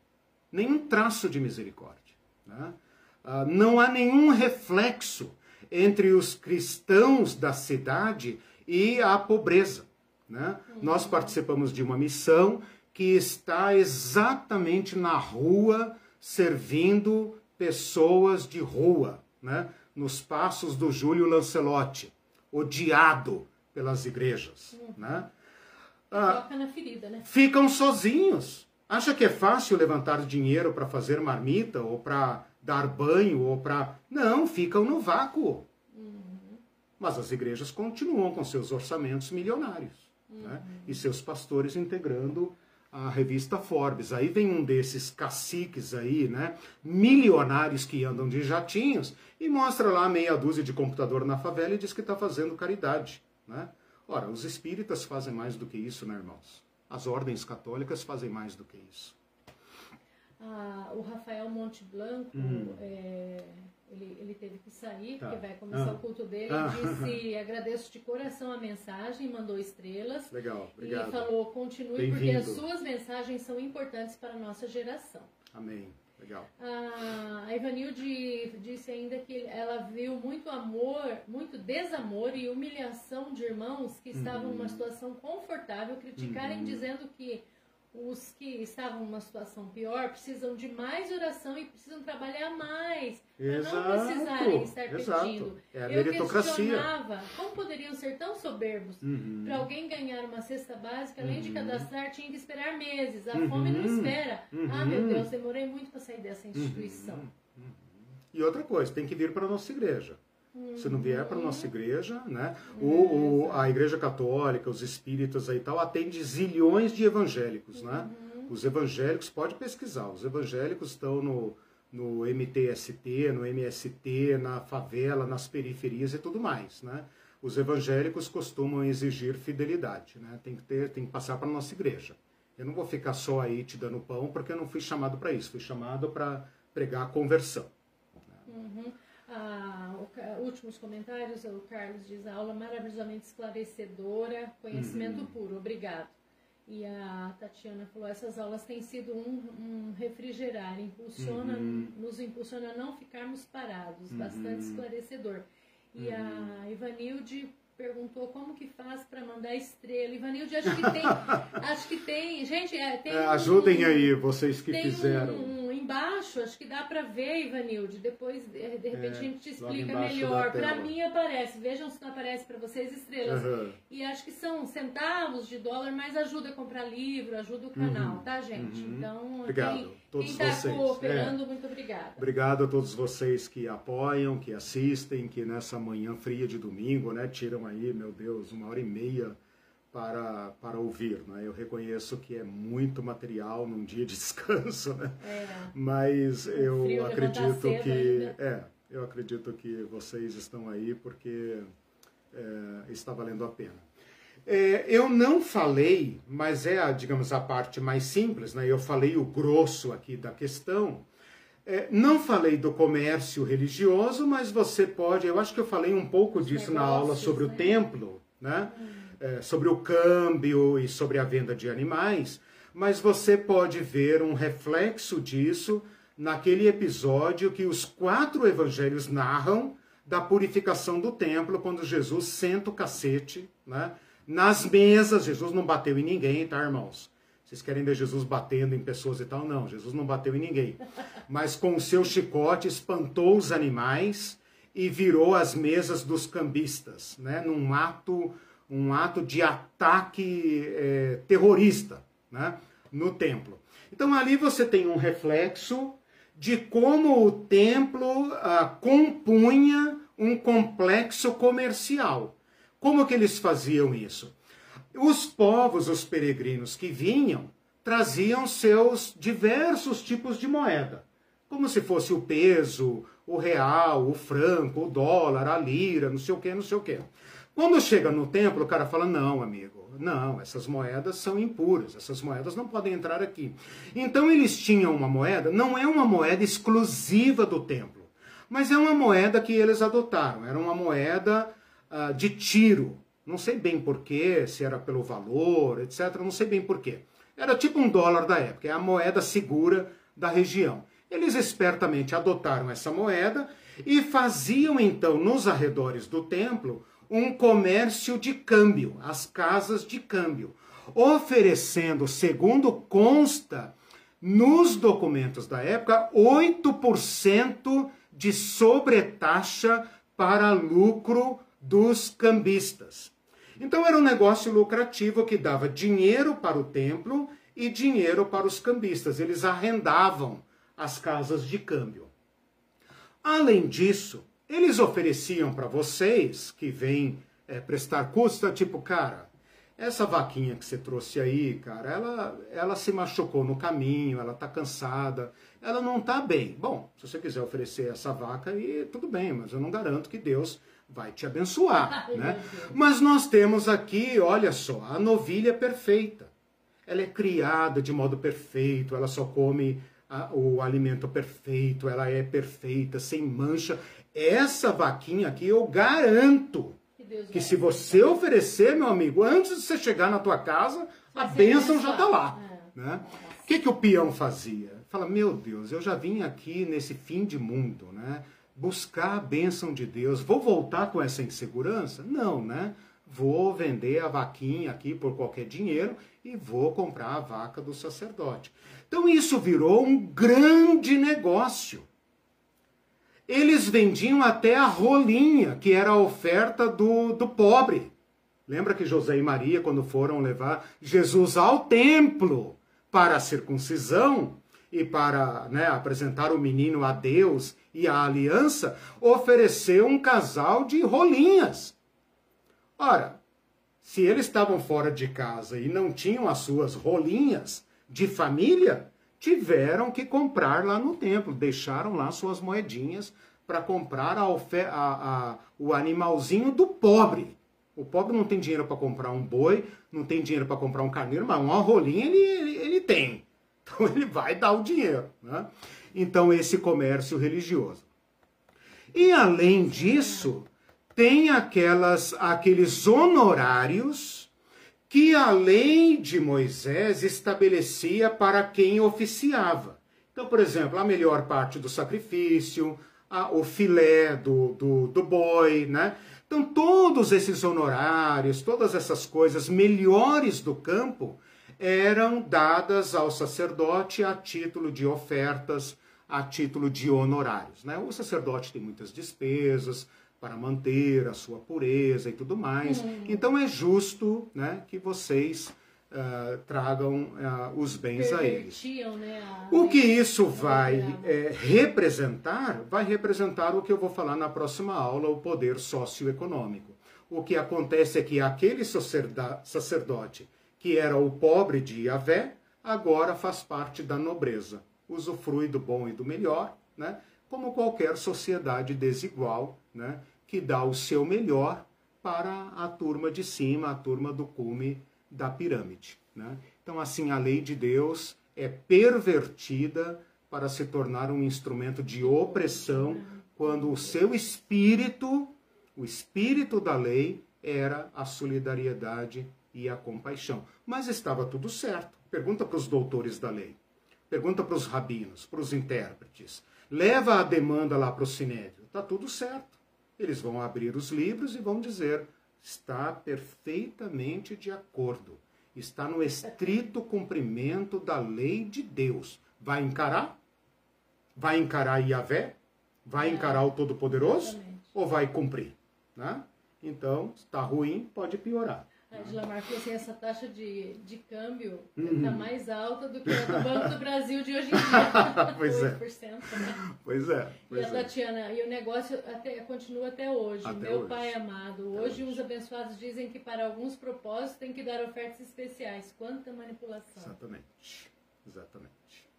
Nenhum traço de misericórdia. Né? Ah, não há nenhum reflexo entre os cristãos da cidade e a pobreza. Né? Nós participamos de uma missão que está exatamente na rua, servindo pessoas de rua, né? nos passos do Júlio Lancelotti, odiado pelas igrejas. Né? Ah, ferida, né? Ficam sozinhos. Acha que é fácil levantar dinheiro para fazer marmita ou para dar banho ou para. Não, ficam no vácuo. Uhum. Mas as igrejas continuam com seus orçamentos milionários uhum. né? e seus pastores integrando a revista Forbes. Aí vem um desses caciques aí, né, milionários que andam de jatinhos e mostra lá meia dúzia de computador na favela e diz que está fazendo caridade, né? Ora, os espíritas fazem mais do que isso, né, irmãos? As ordens católicas fazem mais do que isso. Ah, o Rafael Monte Blanco, hum. é, ele, ele teve que sair, tá. porque vai começar ah. o culto dele. Ah. Disse: agradeço de coração a mensagem, mandou estrelas. Legal, obrigado. E falou: continue, porque as suas mensagens são importantes para a nossa geração. Amém. Legal. A Ivanilde disse ainda que ela viu muito amor, muito desamor e humilhação de irmãos que estavam uhum. numa situação confortável criticarem uhum. dizendo que os que estavam numa situação pior precisam de mais oração e precisam trabalhar mais para não precisarem estar exato. pedindo. É Eu questionava como poderiam ser tão soberbos uhum. para alguém ganhar uma cesta básica, além uhum. de cadastrar, tinha que esperar meses. A uhum. fome não espera. Ah, meu uhum. Deus, demorei muito para sair dessa instituição. Uhum. E outra coisa, tem que vir para a nossa igreja. Se não vier para nossa igreja, né? O, o, a igreja católica, os espíritas aí tal, atende zilhões de evangélicos, né? Uhum. Os evangélicos, pode pesquisar, os evangélicos estão no, no MTST, no MST, na favela, nas periferias e tudo mais, né? Os evangélicos costumam exigir fidelidade, né? Tem que ter, tem que passar para nossa igreja. Eu não vou ficar só aí te dando pão, porque eu não fui chamado para isso. Fui chamado para pregar a conversão. Uhum. Ah, o, últimos comentários, o Carlos diz, a aula maravilhosamente esclarecedora, conhecimento uhum. puro, obrigado. E a Tatiana falou, essas aulas têm sido um, um refrigerar, impulsiona, uhum. nos impulsiona a não ficarmos parados, uhum. bastante esclarecedor. E a uhum. Ivanilde perguntou como que faz para mandar estrela. Ivanilde, acho que tem, acho que tem, gente, é, tem é, ajudem um, aí vocês que fizeram. Um, embaixo, acho que dá para ver, Ivanilde. Depois, de, de repente, é, a gente te explica melhor. Para mim aparece, vejam se não aparece para vocês estrelas. Uhum. E acho que são centavos de dólar, mas ajuda a comprar livro, ajuda o canal, uhum. tá, gente? Uhum. Então, Obrigado. quem, todos quem está cooperando, é. muito obrigada. Obrigado a todos vocês que apoiam, que assistem, que nessa manhã fria de domingo, né, tiram aí, meu Deus, uma hora e meia para, para ouvir. Né? Eu reconheço que é muito material num dia de descanso, né? É. mas eu acredito que ainda. é, eu acredito que vocês estão aí porque é, está valendo a pena. É, eu não falei, mas é, a, digamos, a parte mais simples, né? eu falei o grosso aqui da questão. É, não falei do comércio religioso, mas você pode, eu acho que eu falei um pouco Os disso negócios, na aula sobre né? o templo, né? Hum é, sobre o câmbio e sobre a venda de animais, mas você pode ver um reflexo disso naquele episódio que os quatro evangelhos narram da purificação do templo, quando Jesus senta o cacete, né? Nas mesas, Jesus não bateu em ninguém, tá, irmãos? Vocês querem ver Jesus batendo em pessoas e tal? Não, Jesus não bateu em ninguém. Mas com o seu chicote espantou os animais e virou as mesas dos cambistas, né? Num ato um ato de ataque é, terrorista né, no templo. Então ali você tem um reflexo de como o templo ah, compunha um complexo comercial. Como que eles faziam isso? os povos, os peregrinos que vinham, traziam seus diversos tipos de moeda, como se fosse o peso, o real, o franco, o dólar, a lira, não sei o que, não sei o que. Quando chega no templo, o cara fala: não, amigo, não, essas moedas são impuras, essas moedas não podem entrar aqui. Então eles tinham uma moeda, não é uma moeda exclusiva do templo, mas é uma moeda que eles adotaram, era uma moeda uh, de tiro. Não sei bem porquê, se era pelo valor, etc. Não sei bem porquê. Era tipo um dólar da época, é a moeda segura da região. Eles espertamente adotaram essa moeda e faziam então nos arredores do templo um comércio de câmbio, as casas de câmbio, oferecendo, segundo consta nos documentos da época, 8% de sobretaxa para lucro dos cambistas. Então era um negócio lucrativo que dava dinheiro para o templo e dinheiro para os cambistas. Eles arrendavam as casas de câmbio. Além disso, eles ofereciam para vocês que vêm é, prestar custa, tipo, cara, essa vaquinha que você trouxe aí, cara, ela, ela se machucou no caminho, ela tá cansada, ela não tá bem. Bom, se você quiser oferecer essa vaca aí, tudo bem, mas eu não garanto que Deus vai te abençoar, né? Mas nós temos aqui, olha só, a novilha perfeita. Ela é criada de modo perfeito, ela só come a, o alimento perfeito, ela é perfeita, sem mancha. Essa vaquinha aqui eu garanto que, que se você oferecer, meu amigo, antes de você chegar na tua casa, a bênção já está lá. É. Né? O que, que o peão fazia? Fala, meu Deus, eu já vim aqui nesse fim de mundo, né? Buscar a bênção de Deus. Vou voltar com essa insegurança? Não, né? Vou vender a vaquinha aqui por qualquer dinheiro e vou comprar a vaca do sacerdote. Então isso virou um grande negócio. Eles vendiam até a rolinha, que era a oferta do, do pobre. Lembra que José e Maria, quando foram levar Jesus ao templo para a circuncisão e para né, apresentar o menino a Deus e a aliança, ofereceu um casal de rolinhas. Ora, se eles estavam fora de casa e não tinham as suas rolinhas de família, tiveram que comprar lá no templo, deixaram lá suas moedinhas para comprar a, a, a, o animalzinho do pobre. O pobre não tem dinheiro para comprar um boi, não tem dinheiro para comprar um carneiro, mas uma rolinha ele, ele, ele, tem. Então ele vai dar o dinheiro. Né? Então, esse comércio religioso. E além disso, tem aquelas, aqueles honorários que a lei de Moisés estabelecia para quem oficiava. Então, por exemplo, a melhor parte do sacrifício, a, o filé do, do, do boi, né? Então, todos esses honorários, todas essas coisas melhores do campo eram dadas ao sacerdote a título de ofertas, a título de honorários. Né? O sacerdote tem muitas despesas, para manter a sua pureza e tudo mais. Hum. Então é justo né, que vocês uh, tragam uh, os bens a eles. Né, a... O que isso vai é, representar? Vai representar o que eu vou falar na próxima aula, o poder socioeconômico. O que acontece é que aquele sacerdote que era o pobre de Yahvé, agora faz parte da nobreza, usufrui do bom e do melhor, né? como qualquer sociedade desigual, né? Que dá o seu melhor para a turma de cima, a turma do cume da pirâmide. Né? Então, assim, a lei de Deus é pervertida para se tornar um instrumento de opressão, quando o seu espírito, o espírito da lei, era a solidariedade e a compaixão. Mas estava tudo certo. Pergunta para os doutores da lei, pergunta para os rabinos, para os intérpretes, leva a demanda lá para o sinédrio. Está tudo certo. Eles vão abrir os livros e vão dizer: está perfeitamente de acordo, está no estrito cumprimento da lei de Deus. Vai encarar? Vai encarar Yahvé? Vai encarar o Todo-Poderoso? Ou vai cumprir? Né? Então, está ruim, pode piorar. A Edlamar falou assim, essa taxa de, de câmbio está uhum. mais alta do que a do Banco do Brasil de hoje em dia. pois 8%, é. Né? Pois é. Pois e a é. Tatiana, e o negócio até, continua até hoje. Até Meu hoje. pai amado, hoje, hoje os abençoados dizem que para alguns propósitos tem que dar ofertas especiais. Quanta manipulação. Exatamente. Exatamente.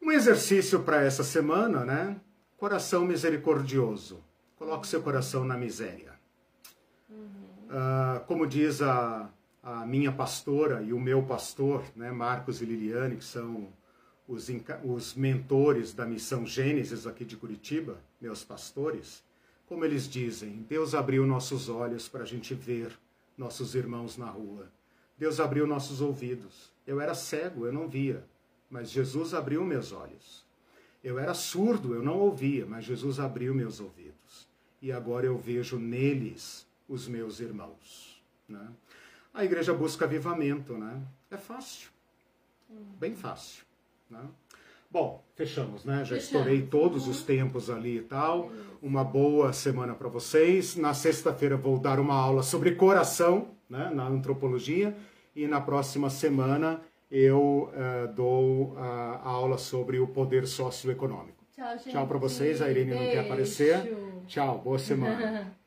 Um exercício para essa semana, né? Coração misericordioso. Coloque seu coração na miséria. Uh, como diz a, a, minha pastora e o meu pastor, né, Marcos e Liliane, que são os, os mentores da missão Gênesis aqui de Curitiba, meus pastores, como eles dizem, Deus abriu nossos olhos para a gente ver nossos irmãos na rua. Deus abriu nossos ouvidos. Eu era cego, eu não via, mas Jesus abriu meus olhos. Eu era surdo, eu não ouvia, mas Jesus abriu meus ouvidos. E agora eu vejo neles os meus irmãos. Né? A igreja busca avivamento, né? É fácil, bem fácil. Né? Bom, fechamos, né? Já estourei todos os tempos ali e tal. Uma boa semana para vocês. Na sexta-feira vou dar uma aula sobre coração, né? Na antropologia. E na próxima semana eu uh, dou a aula sobre o poder socioeconômico. Tchau, gente. Tchau para vocês. A Irene Beijo. não quer aparecer. Tchau, boa semana.